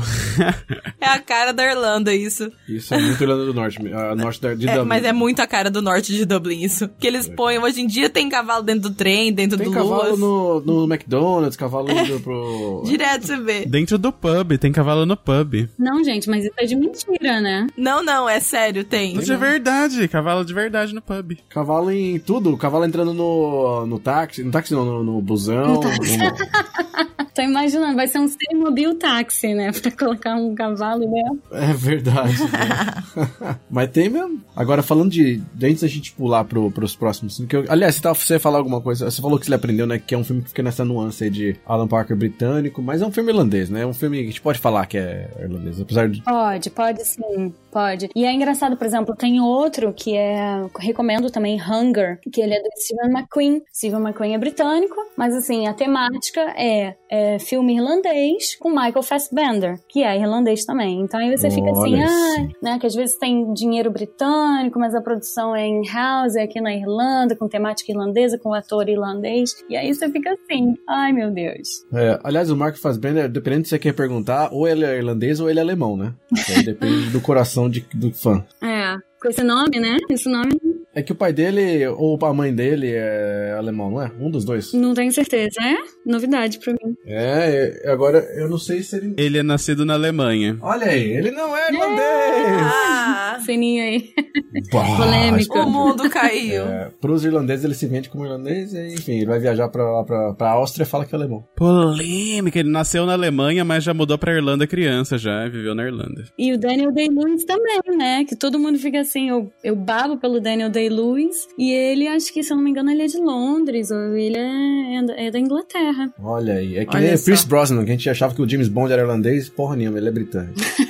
É a cara da Irlanda, isso. Isso é muito Irlanda do Norte, a norte da, de É, Dublin. mas é muito a cara do norte de Dublin, isso. Que eles põem, hoje em dia tem cavalo dentro do trem, dentro Tem do cavalo Luas. no, no McDonald's, cavalo indo pro. Direto você vê. Dentro do pub, tem cavalo no pub. Não, gente, mas isso é de mentira, né? Não, não, é sério, tem. Isso é verdade, cavalo de verdade no pub. Cavalo em tudo, cavalo entrando no, no táxi, no táxi não, no, no busão. No táxi. no- Tô imaginando, vai ser um Mobil táxi, né? Pra colocar um cavalo dentro. É verdade. né? Mas tem mesmo. Agora, falando de. Antes da gente pular pro, pros próximos. Que eu- aliás, você, tava, você ia falar alguma coisa. Você falou que você aprendeu, né? Que é um filme que fica nessa nuance aí de Alan Parker britânico, mas é um filme irlandês, né? É um filme que a gente pode falar que é irlandês, apesar de. Pode, pode sim, pode. E é engraçado, por exemplo, tem outro que é. Recomendo também, Hunger, que ele é do Stephen McQueen. Stephen McQueen é britânico, mas assim, a temática é, é filme irlandês com Michael Fassbender, que é irlandês também. Então aí você fica assim, Olha ah, sim. né? Que às vezes tem dinheiro britânico, mas a produção é in-house, é aqui na Irlanda, com temática irlandesa, com ator irlandês. E aí você fica assim, ai meu Deus. É, aliás, o Mark Fassbender, dependendo se você quer perguntar, ou ele é irlandês ou ele é alemão, né? Aí depende do coração de- do fã. É, com esse nome, né? Esse nome É que o pai dele ou a mãe dele é alemão, não é? Um dos dois. não tenho certeza. É novidade pra mim. É, é, agora eu não sei se ele. Ele é nascido na Alemanha. Olha aí, ele não é irlandês! Ah, Ceninha aí. Polêmico. o mundo caiu. É, pros irlandeses ele se vende como irlandês e enfim, ele vai viajar pra, lá pra, pra Áustria e fala que é alemão. Polêmica, ele nasceu na Alemanha, mas já mudou pra Irlanda criança já, viveu na Irlanda. E o Daniel Day-Lewis também, né? Que todo mundo fica assim, eu, eu babo pelo Daniel Day-Lewis. E ele, acho que, se eu não me engano, ele é de Londres. Ou ele é, é da Inglaterra. Olha aí, é que Olha nem só. Pierce Brosnan, que a gente achava que o James Bond era irlandês, porra nenhuma, ele é britânico.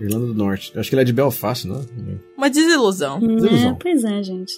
Irlanda do Norte. Eu acho que ele é de Belfast, não é? Uma desilusão. Desilusão. É, pois é, gente.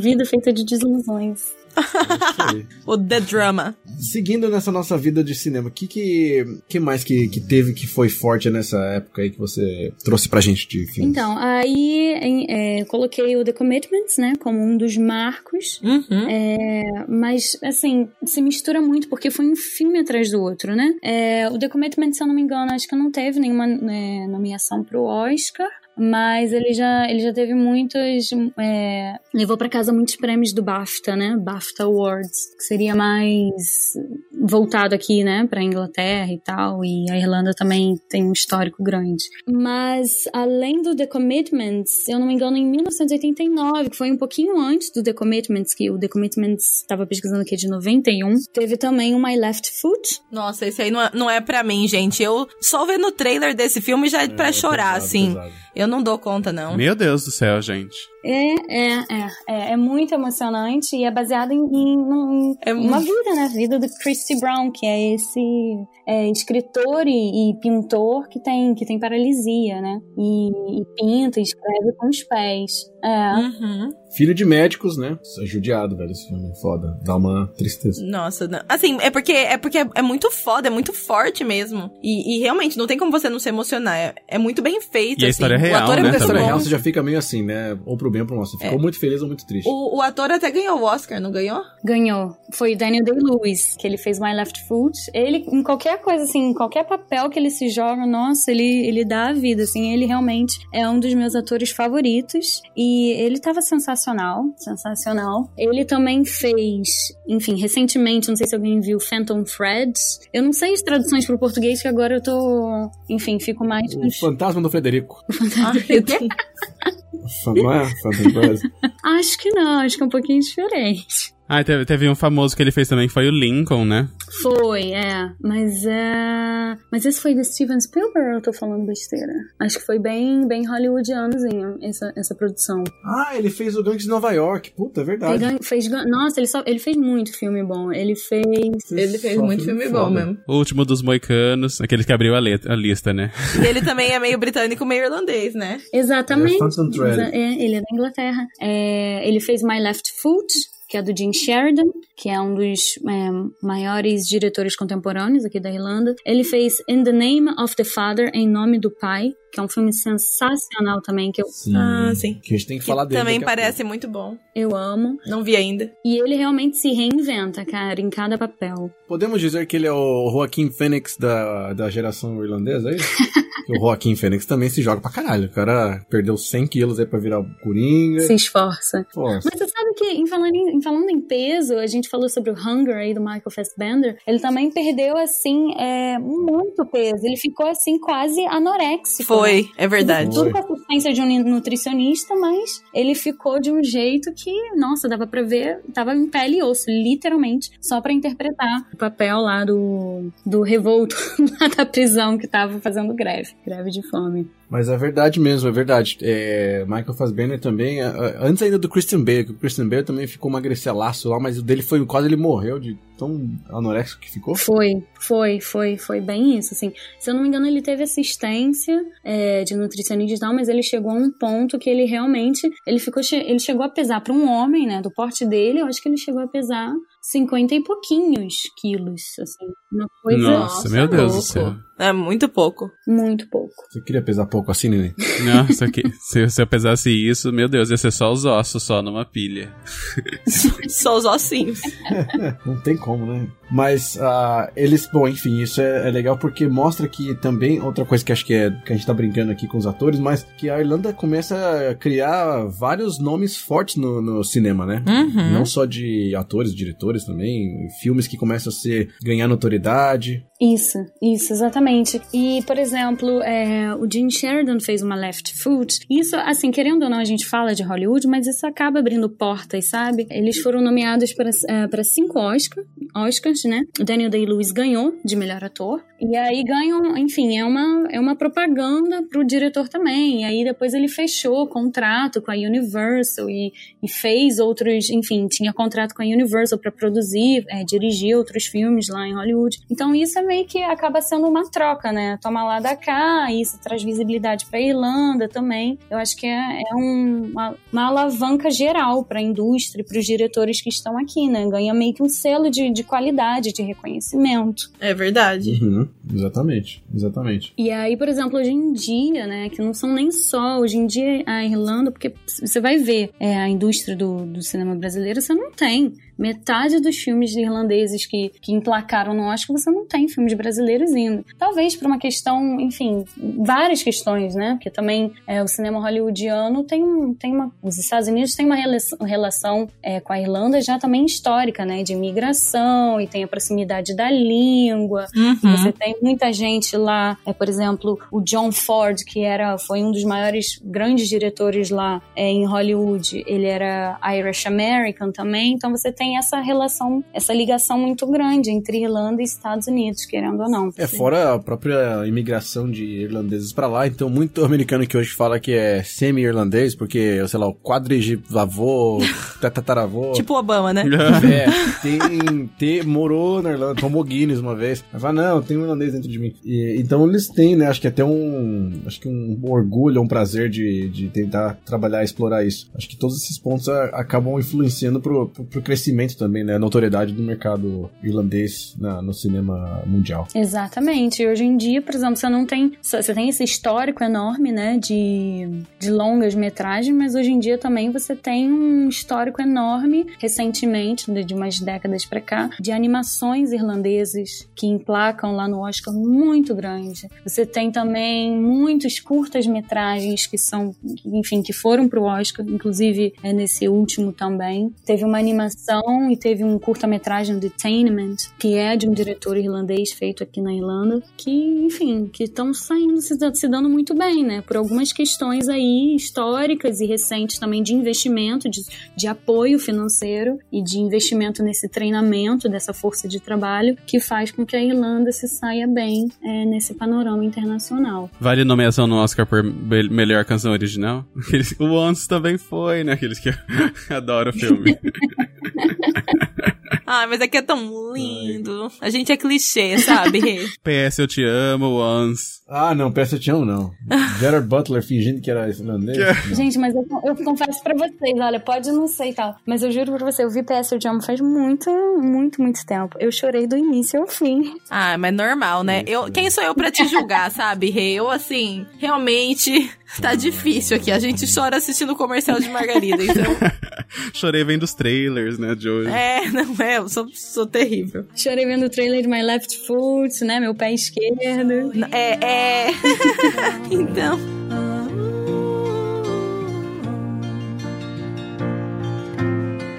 Vida feita de desilusões. O The Drama. seguindo nessa nossa vida de cinema, o que, que, que mais que, que teve que foi forte nessa época aí que você trouxe pra gente de filmes? Então, aí em- é, coloquei o The Commitments, né, como um dos marcos. Uhum. É, mas, assim, se mistura muito, porque foi um filme atrás do outro, né? É, o The Commitment, se eu não me engano, acho que não teve nenhuma é, nomeação pro Oscar. Mas ele já, ele já teve muitos. é, levou pra casa muitos prêmios do BAFTA, né? BAFTA Awards. Que seria mais voltado aqui, né? Pra Inglaterra e tal. E a Irlanda também tem um histórico grande. Mas, além do The Commitments, se eu não me engano, em 1989, que foi um pouquinho antes do The Commitments, que o The Commitments estava pesquisando aqui de 91, teve também o My Left Foot. Nossa, esse aí não é, não é pra mim, gente. Eu só vendo o trailer desse filme já é pra chorar, pesado, assim. pesado. Eu não dou conta, não. Meu Deus do céu, gente. É, é, é, é, é muito emocionante e é baseado em, em, num- É uma muito- vida, né? A vida do Christy Brown, que é esse é, escritor e, e pintor que tem, que tem paralisia, né? E, e pinta, e escreve com os pés. É. Uhum. Filho de médicos, né? Isso é judiado, velho, esse filme. Foda. Dá uma tristeza. Nossa, não. assim, é porque, é porque é, é muito foda, é muito forte mesmo. E, e realmente, não tem como você não se emocionar. É, é muito bem feito, E a assim. história é real, o ator né, é muito história também. real você já fica meio assim, né? Ou pro bem ou pro mal. Você ficou muito feliz ou muito triste. O, o ator até ganhou o Oscar, não ganhou? Ganhou. Foi o Daniel Day-Lewis, que ele fez My Left Foot. Ele, em qualquer coisa, assim, em qualquer papel que ele se joga, nossa, ele, ele dá a vida, assim. Ele realmente é um dos meus atores favoritos. E ele tava sensacional, sensacional. Ele também fez, enfim, recentemente, não sei se alguém viu Phantom Threads. Eu não sei as traduções pro português, que agora eu tô, enfim, fico mais... O Fantasma do Frederico. Ai, Deus. Fan- Não é? Thread. Acho que não, acho que é um pouquinho diferente. Ah, teve, teve um famoso que ele fez também, que foi o Lincoln, né? Foi, é. Mas é. Mas esse foi do Steven Spielberg ou eu tô falando besteira? Acho que foi bem, bem hollywoodianozinho essa, essa produção. Ah, ele fez o Gangue de Nova York. Puta, é Ele verdade. gan- fez, nossa, ele, só, ele fez muito filme bom. Ele fez. Ele fez Só muito filme foda. bom mesmo. O último dos moicanos, aquele que abriu a, let- a lista, né? E ele também é meio britânico, meio irlandês, né? Exatamente. É, Thread. Exa- é, ele é da Inglaterra. É, ele fez My Left Foot, que é do Jim Sheridan, que é um dos é, maiores diretores contemporâneos aqui da Irlanda. Ele fez In the Name of the Father, Em Nome do Pai, que é um filme sensacional também, que eu, Sim. Ah, sim. Que a gente tem que Que falar dele. também parece muito bom. eu amo. Não vi ainda. E ele realmente se reinventa, cara, em cada papel. Podemos dizer que ele é o Joaquim Fênix da, da geração irlandesa, é isso? O Joaquim Fênix também se joga pra caralho. O cara perdeu 100 quilos aí pra virar o Coringa. Se esforça. Pô, Mas você em falando em, em falando em peso, a gente falou sobre o Hunger aí do Michael Fassbender. Ele também perdeu, assim, é, muito peso. Ele ficou, assim, quase anoréxico. né? Foi, é verdade. Tudo com assistência de um nutricionista, mas ele ficou de um jeito que, nossa, dava pra ver, tava em pele e osso, literalmente, só pra interpretar o papel lá do, do revolto lá da prisão que tava fazendo greve, greve de fome. Mas é verdade mesmo, é verdade. É, Michael Fassbender também, a- a- antes ainda do Christian Bale, que o Christian Bale também ficou magricelaço lá, mas o dele foi, quase ele morreu de tão anoréxico que ficou. Foi, foi, foi, foi bem isso, assim. Se eu não me engano, ele teve assistência é, de nutricionista e tal, mas ele chegou a um ponto que ele realmente, ele ficou, ele chegou a pesar para um homem, né, do porte dele, eu acho que ele chegou a pesar 50 e pouquinhos quilos, assim. Uma coisa Nossa, meu Deus do céu. É muito pouco. muito pouco. Você queria pesar pouco assim, Nenê? Nossa, que, se, se eu pesasse isso, meu Deus, ia ser só os ossos, só numa pilha. Só os ossinhos. Não tem como, né? Mas ah, eles, bom, enfim, isso é, é legal porque mostra que também, outra coisa que acho que é que a gente tá brincando aqui com os atores, mas que a Irlanda começa a criar vários nomes fortes no, no cinema, né? Uhum. Não só de atores, diretores também, filmes que começam a ser, ganhar notoriedade. Isso, isso, exatamente. E, por exemplo, é, o Gene Sheridan fez uma Left Foot. Isso, assim, querendo ou não, a gente fala de Hollywood, mas isso acaba abrindo portas, sabe? Eles foram nomeados para é, para cinco Oscar, Oscars, né? O Daniel Day-Lewis ganhou de melhor ator. E aí ganham, enfim, é uma, é uma propaganda pro diretor também. E aí depois ele fechou contrato com a Universal e, e fez outros, enfim, tinha contrato com a Universal para produzir, é, dirigir outros filmes lá em Hollywood. Então isso é meio que acaba sendo uma troca, né? Toma lá da cá, isso traz visibilidade para Irlanda também. Eu acho que é, é um- uma, uma alavanca geral para a indústria e para os diretores que estão aqui, né? Ganha meio que um selo de, de qualidade, de reconhecimento. É verdade. Uhum, exatamente, exatamente. E aí, por exemplo, hoje em dia, né, que não são nem só hoje em dia a Irlanda, porque você vai ver é, a indústria do, do cinema brasileiro, você não tem. Metade dos filmes irlandeses que, que emplacaram no Oscar, você não tem filmes brasileiros indo. Talvez por uma questão, enfim, várias questões, né? Porque também é, o cinema hollywoodiano tem, um- tem uma. Os Estados Unidos têm uma relação, relação é, com a Irlanda já também histórica, né? De imigração, e tem a proximidade da língua. Uhum. Você tem muita gente lá, é, por exemplo, o John Ford, que era, foi um dos maiores grandes diretores lá é, em Hollywood, ele era Irish American também, então você tem essa relação, essa ligação muito grande entre Irlanda e Estados Unidos, querendo ou não. É, fora a própria imigração de irlandeses pra lá, então muito americano que hoje fala que é semi-irlandês, porque, sei lá, o quadrigilavô, tataravô... Tipo Obama, né? É, tem, tem, morou na Irlanda, tomou Guinness uma vez. Aí fala, não, tem um irlandês dentro de mim. E, então eles têm, né, acho que até um, acho que um orgulho, um prazer de, de tentar trabalhar e explorar isso. Acho que todos esses pontos a- acabam influenciando pro, pro, pro crescimento também, né, a notoriedade do mercado irlandês na- no cinema mundial. Exatamente. Hoje em dia, por exemplo, você não tem. Você tem esse histórico enorme, né, de, de longas metragens, mas hoje em dia também você tem um histórico enorme, recentemente, de, umas décadas pra cá, de animações irlandeses que emplacam lá no Oscar muito grande. Você tem também muitos curtas-metragens que são, enfim, que foram pro Oscar, inclusive é nesse último também. Teve uma animação e teve um curta-metragem, Detainment, que é de um diretor irlandês feito aqui na Irlanda, que, enfim, que estão saindo, se, se dando muito bem, né? Por algumas questões aí históricas e recentes também de investimento, de, de apoio financeiro e de investimento nesse treinamento dessa força de trabalho que faz com que a Irlanda se saia bem é, nesse panorama internacional. Vale nomeação no Oscar por melhor canção original? O Once também foi, né? Aqueles que adoram o filme. Ah, mas aqui é tão lindo. A gente é clichê, sabe? PS, eu te amo, Once. Ah, não, peça te amo, não. Gerard Butler fingindo que era irlandês. Não. Gente, mas eu, eu confesso pra vocês, olha, pode não sei e tal, mas eu juro pra você, eu vi PS Eu Te Amo faz muito, muito, muito tempo. Eu chorei do início ao fim. Ah, mas normal, né? Eu, quem sou eu pra te julgar, sabe, Rê? Eu, assim, realmente tá difícil aqui. A gente chora assistindo o comercial de Margarida, então. Chorei vendo os trailers, né, de hoje. É, não é, eu sou, sou terrível. Chorei vendo o trailer de My Left Foot, né, meu pé esquerdo. É, é. então.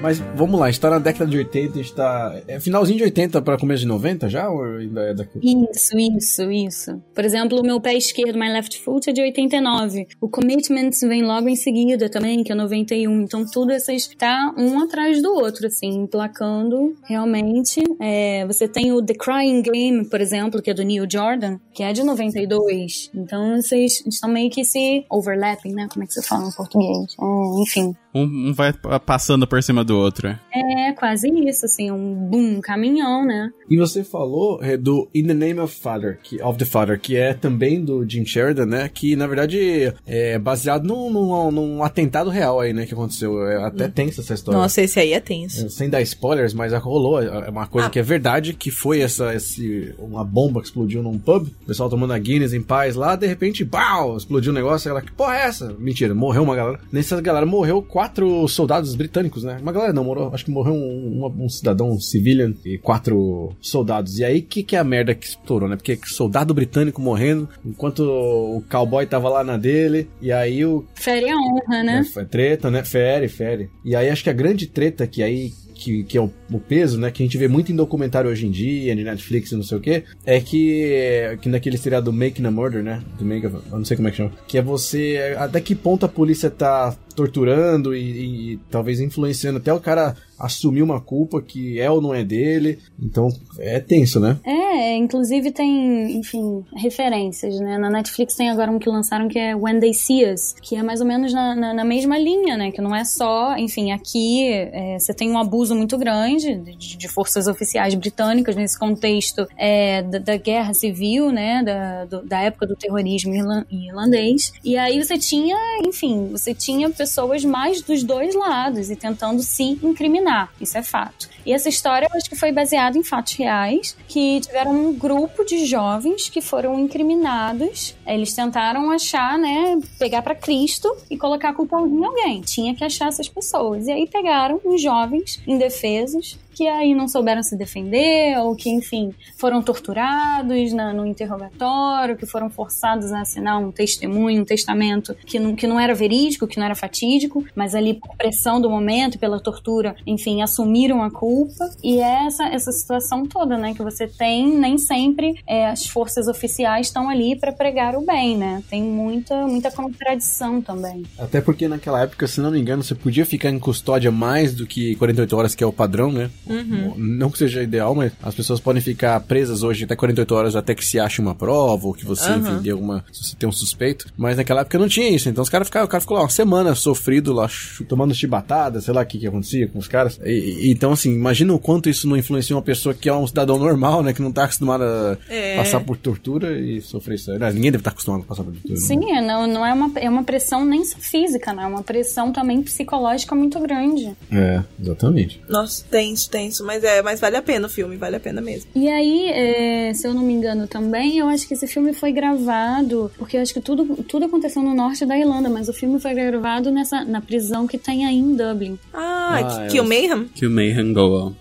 Mas vamos lá, a gente tá na década de 80, a gente tá. É finalzinho de 80 pra começo de 90 já? Ou ainda é daqui? Isso, isso, isso. Por exemplo, o meu pé esquerdo, My Left Foot, é de 89. O Commitments vem logo em seguida também, que é 91. Então, tudo essas tá um atrás do outro, assim, emplacando realmente. É, você tem o The Crying Game, por exemplo, que é do Neil Jordan, que é de 92. Então, vocês estão meio que se overlapping, né? Como é que você fala em português? É, enfim. Um, um vai pa- passando por cima do outro. é. É quase isso, assim, um boom, um caminhão, né? E você falou é, do In the Name of Father, que, of the Father, que é também do Jim Sheridan, né? Que na verdade é baseado num, num, num atentado real aí, né? Que aconteceu. É até tensa essa história. Nossa, esse aí é tenso. É, Sem dar spoilers, mas rolou. É uma coisa Ah. que é verdade, que foi essa, esse, uma bomba que explodiu num pub. O pessoal tomando a Guinness em paz lá, de repente, pau, explodiu um negócio. Ela, que porra é essa? Mentira, morreu uma galera. Nessa galera morreu quatro soldados britânicos, né? Uma galera não morreu, acho que morreu um, um, um cidadão um civilian e quatro soldados. E aí, que que é a merda que estourou, né? Porque soldado britânico morrendo, enquanto o cowboy tava lá na dele, e aí o Fere a honra, né? é, foi treta, né? Fere, fere. E aí acho que a grande treta que aí. Que, que é o, o peso, né? Que a gente vê muito em documentário hoje em dia, de Netflix e não sei o que, é que, que naquele seriado Making a Murder, né? Do Make a, eu não sei como é que chama. Que é você. Até que ponto a polícia tá torturando e, e talvez influenciando até o cara assumir uma culpa que é ou não é dele. Então é tenso, né? É, inclusive tem, enfim, referências, né? Na Netflix tem agora um que lançaram que é When They See Us, que é mais ou menos na, na, na mesma linha, né? Que não é só, enfim, aqui é, você tem um abuso muito grande de, de forças oficiais britânicas nesse contexto é, da, da guerra civil, né? Da, do- da época do terrorismo irlan- irlandês. E aí você tinha, enfim, você tinha pessoas mais dos dois lados e tentando se incriminar. Isso é fato. E essa história eu acho que foi baseada em fatos reais, que tiveram um grupo de jovens que foram incriminados. Eles tentaram achar, né, pegar pra Cristo e colocar a culpa em alguém. Tinha que achar essas pessoas. E aí pegaram os jovens indefesos que aí não souberam se defender, ou que, enfim, foram torturados na- no interrogatório, que foram forçados a assinar um testemunho, um testamento que não, que não era verídico, que não era fatídico, mas ali por pressão do momento, pela tortura, enfim, assumiram a culpa. E é essa, essa situação toda, né, que você tem, nem sempre é, as forças oficiais estão ali para pregar o bem, né? Tem muita, muita contradição também. Até porque naquela época, se não me engano, você podia ficar em custódia mais do que 48 horas, que é o padrão, né? Não que seja ideal, mas as pessoas podem ficar presas hoje até 48 horas até que se ache uma prova, ou que você Aham. enfim, dê alguma. Se você tem um suspeito. Mas naquela época não tinha isso. Então os caras ficaram, o cara ficou lá uma semana sofrido lá, tomando chibatada, sei lá o que, que acontecia com os caras. E- e- então, assim, imagina o quanto isso não influencia uma pessoa que é um cidadão normal, né? Que não tá acostumado a É. passar por tortura e sofrer isso. Aliás, ninguém deve estar acostumado a passar por tortura. né? Sim, é, não, não é uma, é uma pressão nem só física, né? É uma pressão também psicológica muito grande. É, exatamente. Nossa, tenso, tenso. Mas é, mas vale a pena o filme, vale a pena mesmo. E aí, é, se eu não me engano também, eu acho que esse filme foi gravado, porque eu acho que tudo, tudo aconteceu no norte da Irlanda, mas o filme foi gravado nessa, na prisão que tem aí em Dublin. Ah, Ah, que, que o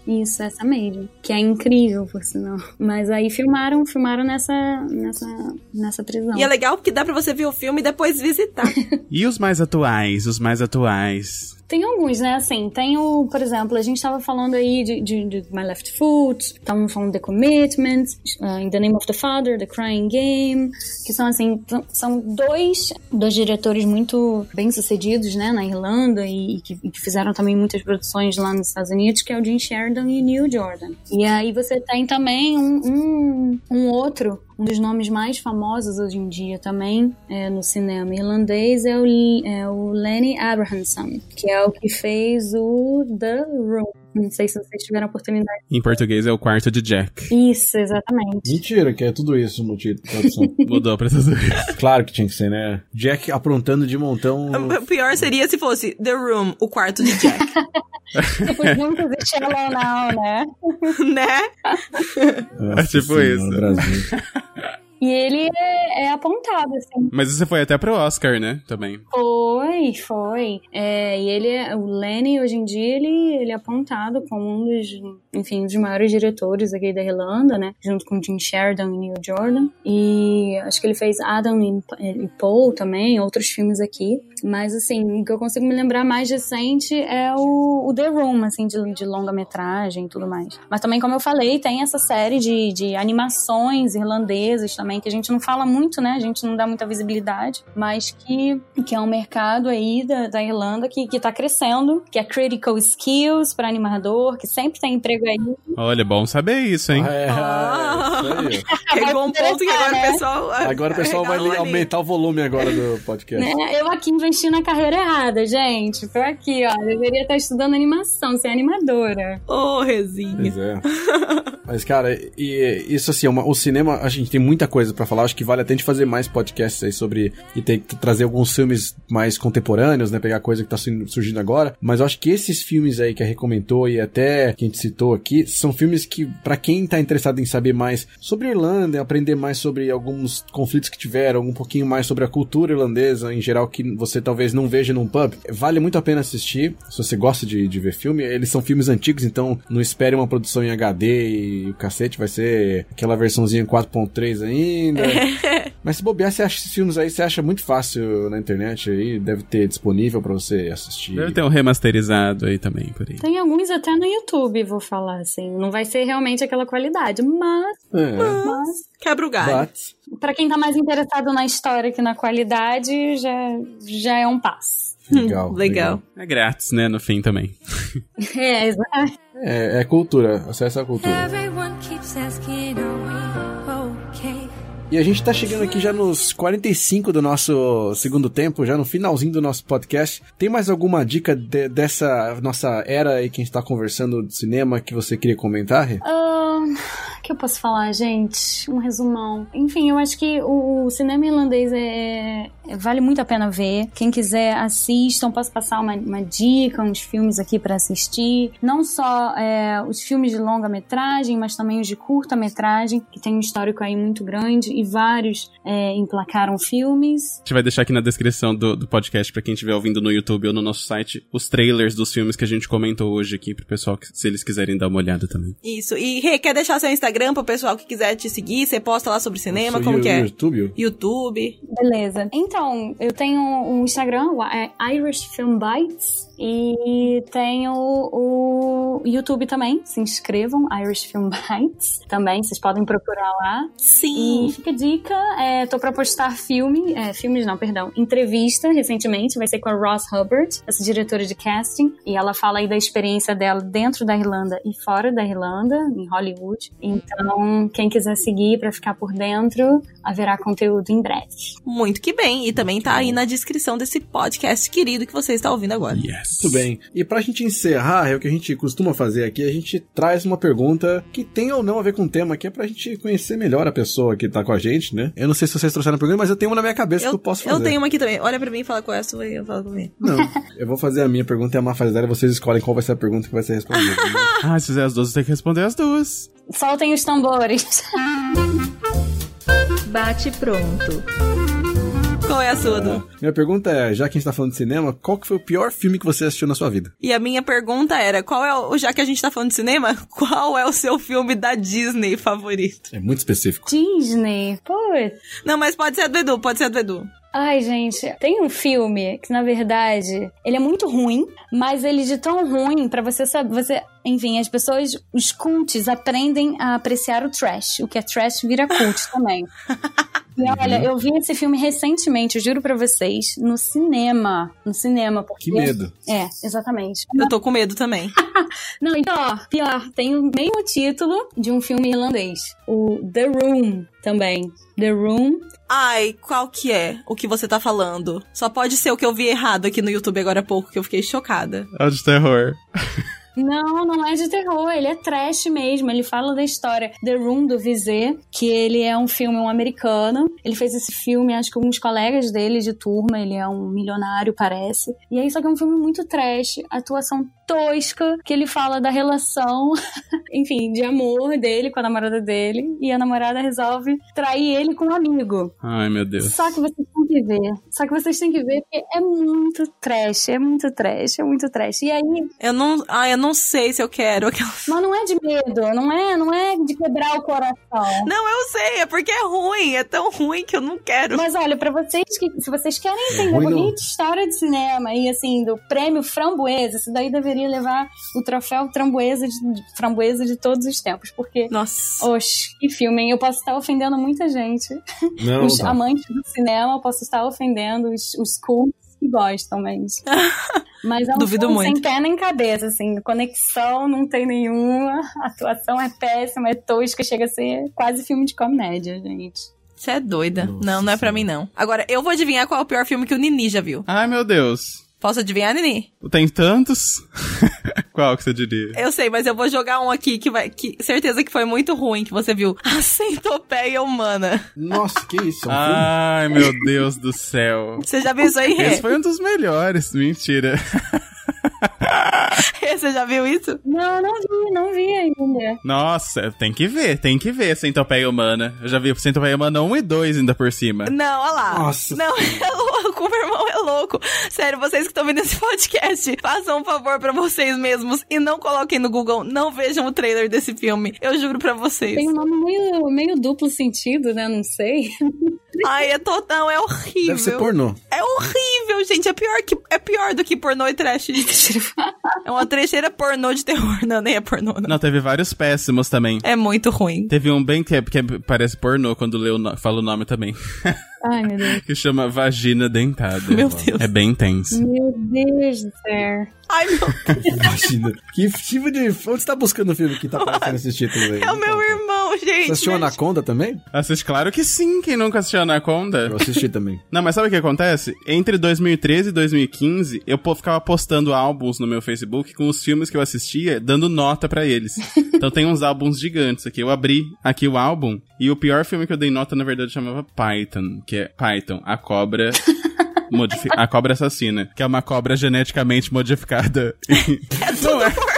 Isso, essa mesmo. Que é incrível, por sinal. Mas aí filmaram, filmaram nessa, nessa, nessa prisão. E é legal porque dá pra você ver o filme e depois visitar. E os mais atuais, os mais atuais. Tem alguns, né? Assim, tem o, por exemplo, a gente tava falando aí de, de, de My Left Foot, estávamos falando The Commitment, uh, In the Name of the Father, The Crying Game, que são, assim, são- dois, dois diretores muito bem-sucedidos, né, na Irlanda e, e que, e que fizeram também muitas produções lá nos Estados Unidos, que é o Jim Sheridan e o Neil Jordan. E aí você tem também um, um, um outro um dos nomes mais famosos hoje em dia também é, no cinema irlandês é o, é o Lenny Abrahamson, que é o que fez o The Room. Não sei se vocês tiveram a oportunidade. Em português é o quarto de Jack. Isso, exatamente. Mentira, que é tudo isso no título. Mudou pra essas claro que tinha que ser, né? Jack aprontando de montão. O pior seria se fosse The Room, o quarto de Jack. tipo, juntos e Shallow Now, né? né? Nossa É tipo isso. Brasil. E ele é, é apontado, assim. Mas você foi até pro Oscar, né? Também. Foi, foi. É, e ele é, o Lenny, hoje em dia, ele, ele é apontado como um dos, enfim, um dos maiores diretores aqui da Irlanda, né? Junto com Jim Sheridan e Neil Jordan. E acho que ele fez Adam e, Paul também, outros filmes aqui. Mas, assim, o que eu consigo me lembrar mais recente é o, o The Room, assim, de, de longa-metragem e tudo mais. Mas também, como eu falei, tem essa série de, de animações irlandesas também, que a gente não fala muito, né? A gente não dá muita visibilidade, mas que, que é um mercado aí da, da Irlanda que, que tá crescendo, que é Critical Skills para animador, que sempre tem emprego aí. Olha, bom saber isso, hein? É, Ah. é, isso aí. Chegou um ponto que agora o pessoal. Agora o pessoal vai ali. aumentar o volume agora do podcast. Né? Eu aqui investi na carreira errada, gente. Tô aqui, ó. Deveria estar estudando animação, ser animadora. Ô, Rezinha. Pois é. Mas, cara, e, isso assim, é uma- o cinema, a gente tem muita coisa pra falar. Acho que vale até a gente fazer mais podcasts aí sobre. E ter, trazer alguns filmes mais contemporâneos, né? Pegar coisa que tá surgindo- agora. Mas eu acho que esses filmes aí que a Rê comentou e até que a gente citou aqui, são filmes que, pra quem tá interessado em saber mais sobre Irlanda, aprender mais sobre alguns conflitos que tiveram, um pouquinho mais sobre a cultura irlandesa em geral, que você talvez não veja num pub, vale muito a pena assistir. Se você gosta de, de ver filme, eles são filmes antigos, então não espere uma produção em HD e o cacete vai ser aquela versãozinha 4.3 ainda. Mas se bobear, você acha esses filmes aí, você acha muito fácil na internet aí, deve ter disponível pra você assistir. Deve ter um remasterizado aí também, por aí. Tem alguns até no YouTube, vou falar assim. Não vai ser realmente aquela qualidade, mas, É, mas Quebra o galho. para quem tá mais interessado na história que na qualidade, já, já é um passo. Legal. Legal. É grátis, né, no fim também. É, exato. É, é cultura, acesso à cultura. Everyone keeps asking, are we? E a gente tá chegando aqui já nos 45 do nosso segundo tempo, já no finalzinho do nosso podcast. Tem mais alguma dica de- dessa nossa era a gente tá conversando de cinema que você queria comentar? Rê? Que eu posso falar, gente? Um resumão. Enfim, eu acho que o, o cinema irlandês é, é- vale muito a pena ver. Quem quiser, assistam. Posso passar uma, uma dica, uns filmes aqui pra assistir. Não só é, os filmes de longa-metragem, mas também os de curta-metragem, que tem um histórico aí muito grande e vários é, emplacaram filmes. A gente vai deixar aqui na descrição do, do podcast pra quem estiver ouvindo no YouTube ou no nosso site os trailers dos filmes que a gente comentou hoje aqui pro pessoal, se eles quiserem dar uma olhada também. Isso. E Rê, quer deixar seu Instagram pro pessoal que quiser te seguir? Você posta lá sobre cinema? Como que é? YouTube? YouTube. Beleza. Então, eu tenho um Instagram, é Irish Film Bites, e tenho o YouTube também. Se inscrevam, Irish Film Bites. Também, vocês podem procurar lá. Sim. E fica a dica, é, tô pra postar filme, é, filmes não, perdão, entrevista recentemente, vai ser com a Ross Hubbard, essa diretora de casting, e ela fala aí da experiência dela dentro da Irlanda e fora da Irlanda, em Hollywood. Então, quem quiser seguir pra ficar por dentro, haverá conteúdo em breve. Muito que bem. E também tá aí na descrição desse podcast querido que você está ouvindo agora. Yes. Muito bem. E pra gente encerrar, é o que a gente costuma fazer aqui, a gente traz uma pergunta que tem ou não a ver com o tema, que é pra gente conhecer melhor a pessoa que tá com a gente, né? Eu não sei se vocês trouxeram a pergunta, mas eu tenho uma na minha cabeça que eu posso fazer. eu tenho uma aqui também. Olha pra mim e fala qual é a sua e eu falo comigo. Não, eu vou fazer a minha pergunta e a Mafaz dela, e vocês escolhem qual vai ser a pergunta que vai ser respondida. Ah, se fizer as duas, você tem que responder as duas. Soltem os tambores. Bate pronto. Qual é a sua, Du? minha pergunta é, já que a gente tá falando de cinema, qual que foi o pior filme que você assistiu na sua vida? E a minha pergunta era, qual é o, já que a gente tá falando de cinema, qual é o seu filme da Disney favorito? É muito específico. Disney. Putz. Não, mas pode ser do Edu, pode ser do Edu. Ai, gente, tem um filme que, na verdade, ele é muito ruim, mas ele de tão ruim pra você saber, você, enfim, as pessoas, os cults aprendem a apreciar o trash, o que é trash vira cult também. E olha, eu vi esse filme recentemente, eu juro pra vocês, no cinema, no cinema, porque Que medo. É, exatamente. Eu tô com medo também. Não, e pior, pior, tem o mesmo título de um filme irlandês, o The Room também. The Room Ai, qual que é o que você tá falando? Só pode ser o que eu vi errado aqui no YouTube agora há pouco, que eu fiquei chocada. É o de terror. Não, não é de terror, ele é trash mesmo. Ele fala da história The Room do Vizé, que ele é um filme um americano. Ele fez esse filme, acho que alguns colegas dele de turma, ele é um milionário, parece. E aí, só que é um filme muito trash, atuação tosca, que ele fala da relação, enfim, de amor dele com a namorada dele. E a namorada resolve trair ele com um amigo. Ai, meu Deus. Só que vocês têm que ver. Só que vocês têm que ver porque é muito trash, é muito trash, é muito trash. E aí, Eu não. Ai, eu não sei se eu quero aquela. mas não é de medo, não é, não é de quebrar o coração. Não, eu sei, é porque é ruim. É tão ruim que eu não quero. Mas olha, pra vocês que se vocês querem entender um não. pouquinho de história de cinema e assim do prêmio Framboesa, isso daí deveria levar o troféu Framboesa de, de- Framboesa de todos os tempos, porque Nossa. Oxe, que filme, hein? Eu posso estar ofendendo muita gente. Não, os tá. amantes do cinema, eu posso estar ofendendo os, os cultos que gostam mesmo. Mas é um Duvido filme sem muito. pé nem cabeça, assim. Conexão não tem nenhuma, a atuação é péssima, é tosca, chega a ser quase filme de comédia, gente. Você é doida. Nossa não, não é pra mim, não. Agora, eu vou adivinhar qual é o pior filme que o Nini já viu. Ai, meu Deus. Posso adivinhar, Nini? Tem tantos? Qual que você diria? Eu sei, mas eu vou jogar um aqui que vai. Que, certeza que foi muito ruim que você viu. A centopeia humana. Nossa, que isso? É um Ai, meu Deus do céu. Você já viu isso aí, Rê? Esse foi um dos melhores. Mentira. Você já viu isso? Não, não vi, não vi ainda. Nossa, tem que ver, tem que ver Centopeia Humana. Eu já vi Centopeia Humana 1 e 2 ainda por cima. Não, olha lá. Nossa. Não, é louco, meu irmão é louco. Sério, vocês que estão vendo esse podcast, façam um favor pra vocês mesmos e não coloquem no Google, não vejam o trailer desse filme. Eu juro pra vocês. Tem um nome meio, meio duplo sentido, né? Não sei. Ai, é total, é horrível. Deve ser pornô. É horrível, gente, é pior, que, é pior do que pornô e trash. É uma trecheira pornô de terror. Não, nem é pornô, não. Não, teve vários péssimos também. É muito ruim. Teve um bem que, é, que é- parece pornô quando no- fala o nome também. Ai, meu Deus. que chama Vagina Dentada. Meu Deus. É bem tenso. Meu Deus do céu. Ai, meu Imagina. Que tipo de. Onde você tá buscando o filme que tá aparecendo esses títulos aí? É o meu irmão, gente. Você assistiu né? Anaconda também? Assiste, claro que sim, quem nunca assistiu Anaconda. Eu assisti também. Não, mas sabe o que acontece? Entre 2013 e 2015, eu ficava postando álbuns no meu Facebook com os filmes que eu assistia, dando nota pra eles. Então tem uns álbuns gigantes aqui. Eu abri aqui o álbum e o pior filme que eu dei nota, na verdade, chamava Python, que é Python, a cobra. modifi- a cobra assassina, que é uma cobra geneticamente modificada. Não é. Pornô. É,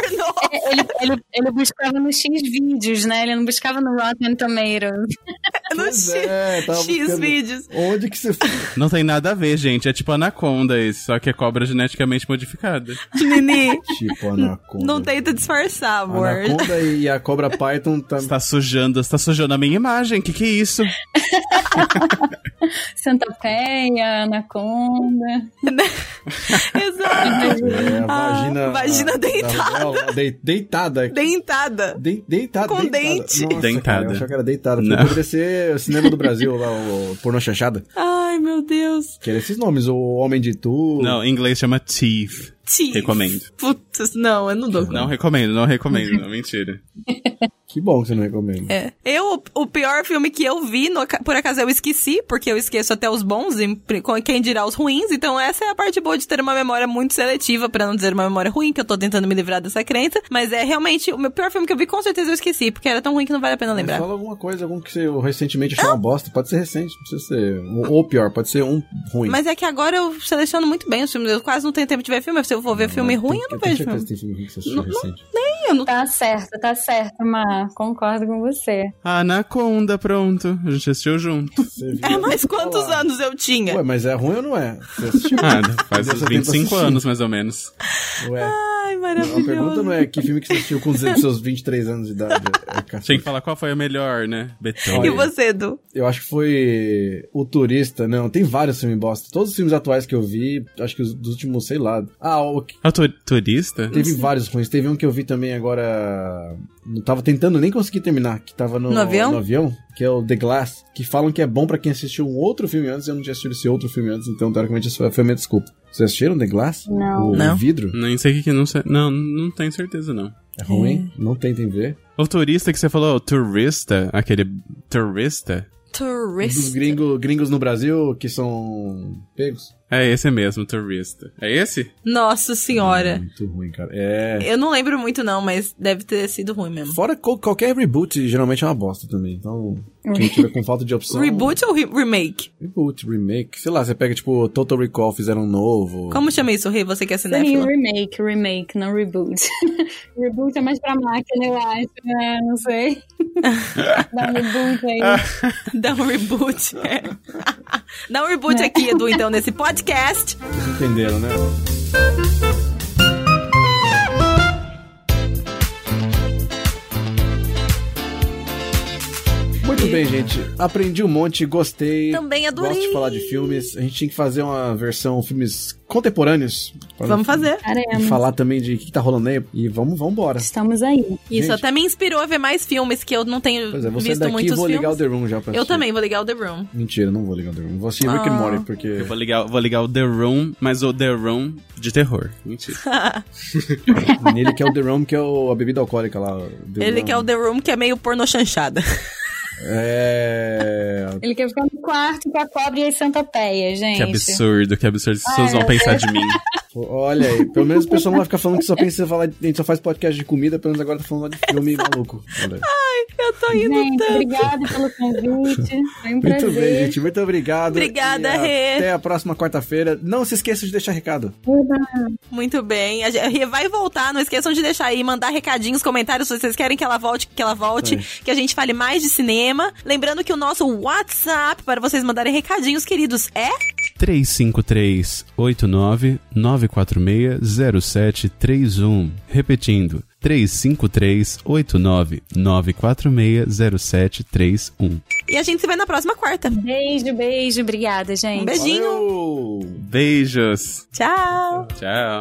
Ele, ele, ele buscava no X vídeos, né? Ele não buscava no Rotten Tomatoes. No X, é, X vídeos. Onde que você foi? Não tem nada a ver, gente. É tipo Anaconda esse, só que é cobra geneticamente modificada. Nini, Tipo Anaconda. não tenta disfarçar, amor. Anaconda e a cobra Python tá. Você tá sujando, você tá sujando a minha imagem. Que que é isso? Centopeia, anaconda. Exato. É, a Ah, vagina. vagina a- deitada. da- de- deitada. Dentada. De, deitada. Com deitada. dente. Nossa, Dentada. Cara, eu achava que era deitada. Não. Poderia ser o cinema do Brasil, lá, o pornô chanchada. Ai, meu Deus. Que era esses nomes, o Homem de Tu. Não, em inglês chama Teeth. Recomendo. Putz, não, eu não dou. Não recomendo, não recomendo, não, mentira. Que bom que você não recomenda. É. Eu, o pior filme que eu vi, no por acaso eu esqueci, porque eu esqueço até os bons, e quem dirá os ruins, então essa é a parte boa de ter uma memória muito seletiva, pra não dizer uma memória ruim, que eu tô tentando me livrar dessa crença, mas é realmente, o meu pior filme que eu vi, com certeza eu esqueci, porque era tão ruim que não vale a pena Mas lembrar. Fala alguma coisa, algum que você recentemente achou uma bosta. Pode ser recente, não precisa ser. Ou, ou pior, pode ser um ruim. Mas é que agora eu seleciono muito bem os filmes, eu quase não tenho tempo de ver filme, se eu for ver filme Tem- ruim, eu não vejo filme. tem filme ruim que você assistiu recente. Eu Tá certo, tá certo, Mar. Concordo com você. Anaconda, pronto. A gente assistiu junto. Você viu? É, mas quantos Falar. anos eu tinha? Ué, mas é ruim ou não é? Você assistiu? Ah, faz uns seu tempo 25 assistindo. anos, mais ou menos. Ué. Ai, A maravilhoso. pergunta não é que filme que você assistiu com os seus 23 anos de idade. É. Tinha que falar qual foi a melhor, né? Beethoven. E você, Edu? Eu acho que foi O Turista, não, tem vários filmes bosta. Todos os filmes atuais que eu vi, acho que os dos últimos, sei lá. Ah, o, É o tu- turista? teve vários ruins. Teve um que eu vi também agora. Não tava tentando nem conseguir terminar, que tava no, No avião? no avião, que é o The Glass, que falam que é bom pra quem assistiu um outro filme antes. Eu não tinha assistido esse outro filme antes, então teoricamente isso foi a minha desculpa. Vocês assistiram The Glass? Não. O, Não. o vidro? Nem sei o que que não sei. Não, não tenho certeza, não. É ruim? Não tentem ver. O turista que você falou, o turista, aquele turista, Dos Tourist. gringo, gringos no Brasil que são pegos. É esse mesmo, turista. É esse? Nossa senhora. Muito ruim, cara. É. Eu não lembro muito, não, mas deve ter sido ruim mesmo. Fora co- qualquer reboot, geralmente é uma bosta também. Então, quem tiver com falta de opção. Reboot ou re- remake? Reboot, remake. Sei lá, você pega tipo Total Recall, fizeram um novo. Como chama isso, Rei? Você que é cinéfilo? remake, remake, não reboot. reboot é mais pra máquina, eu acho, né? Não sei. Dá um reboot aí. Dá um reboot. é. Dá um reboot aqui, Edu, então, nesse podcast. Vocês entenderam, né? Muito bem, gente. Aprendi um monte, gostei. Também adorei. Gosto de falar de filmes. A gente tinha que fazer uma versão filmes contemporâneos. Vamos fazer. E Faremos. falar também de o que, tá rolando aí. E vamos, vamos embora. Estamos aí. Isso Gente. até me inspirou a ver mais filmes, que eu não tenho Pois é, sair visto daqui e muitos vou ligar o filmes. The Room já pra Eu assistir. também vou ligar o The Room. Mentira, não vou ligar o The Room. Vou assistir Rick and Ah. Morty, porque... Eu vou ligar, vou ligar o The Room, mas o The Room de terror. Mentira. Nele que é o The Room, que é o- a bebida alcoólica lá. The Ele Rum. que é o The Room, que é meio porno chanchada. É... Ele quer ficar no quarto com a cobra e as centopeias, gente. Que absurdo, que absurdo. As pessoas vão pensar de mim. Olha aí, pelo menos o pessoal não vai ficar falando que só pensa em falar, a gente só faz podcast de comida, pelo menos agora tá falando de filme maluco. Aí. Eu tô indo Gente, tanto. obrigada pelo convite. Foi um Muito prazer. bem, gente, muito obrigado. Obrigada, Rê. Até a próxima quarta-feira. Não se esqueça de deixar recado. Muito bem. A gente vai voltar. Não esqueçam de deixar aí, mandar recadinhos, comentários se vocês querem que ela volte, que ela volte, É. que a gente fale mais de cinema. Lembrando que o nosso WhatsApp para vocês mandarem recadinhos, queridos, é 353-89-946-0731. Repetindo, 353-89-946-0731. e a gente se vê na próxima quarta. Beijo, beijo. Obrigada, gente. Um beijinho. Valeu! Beijos. Tchau! Tchau.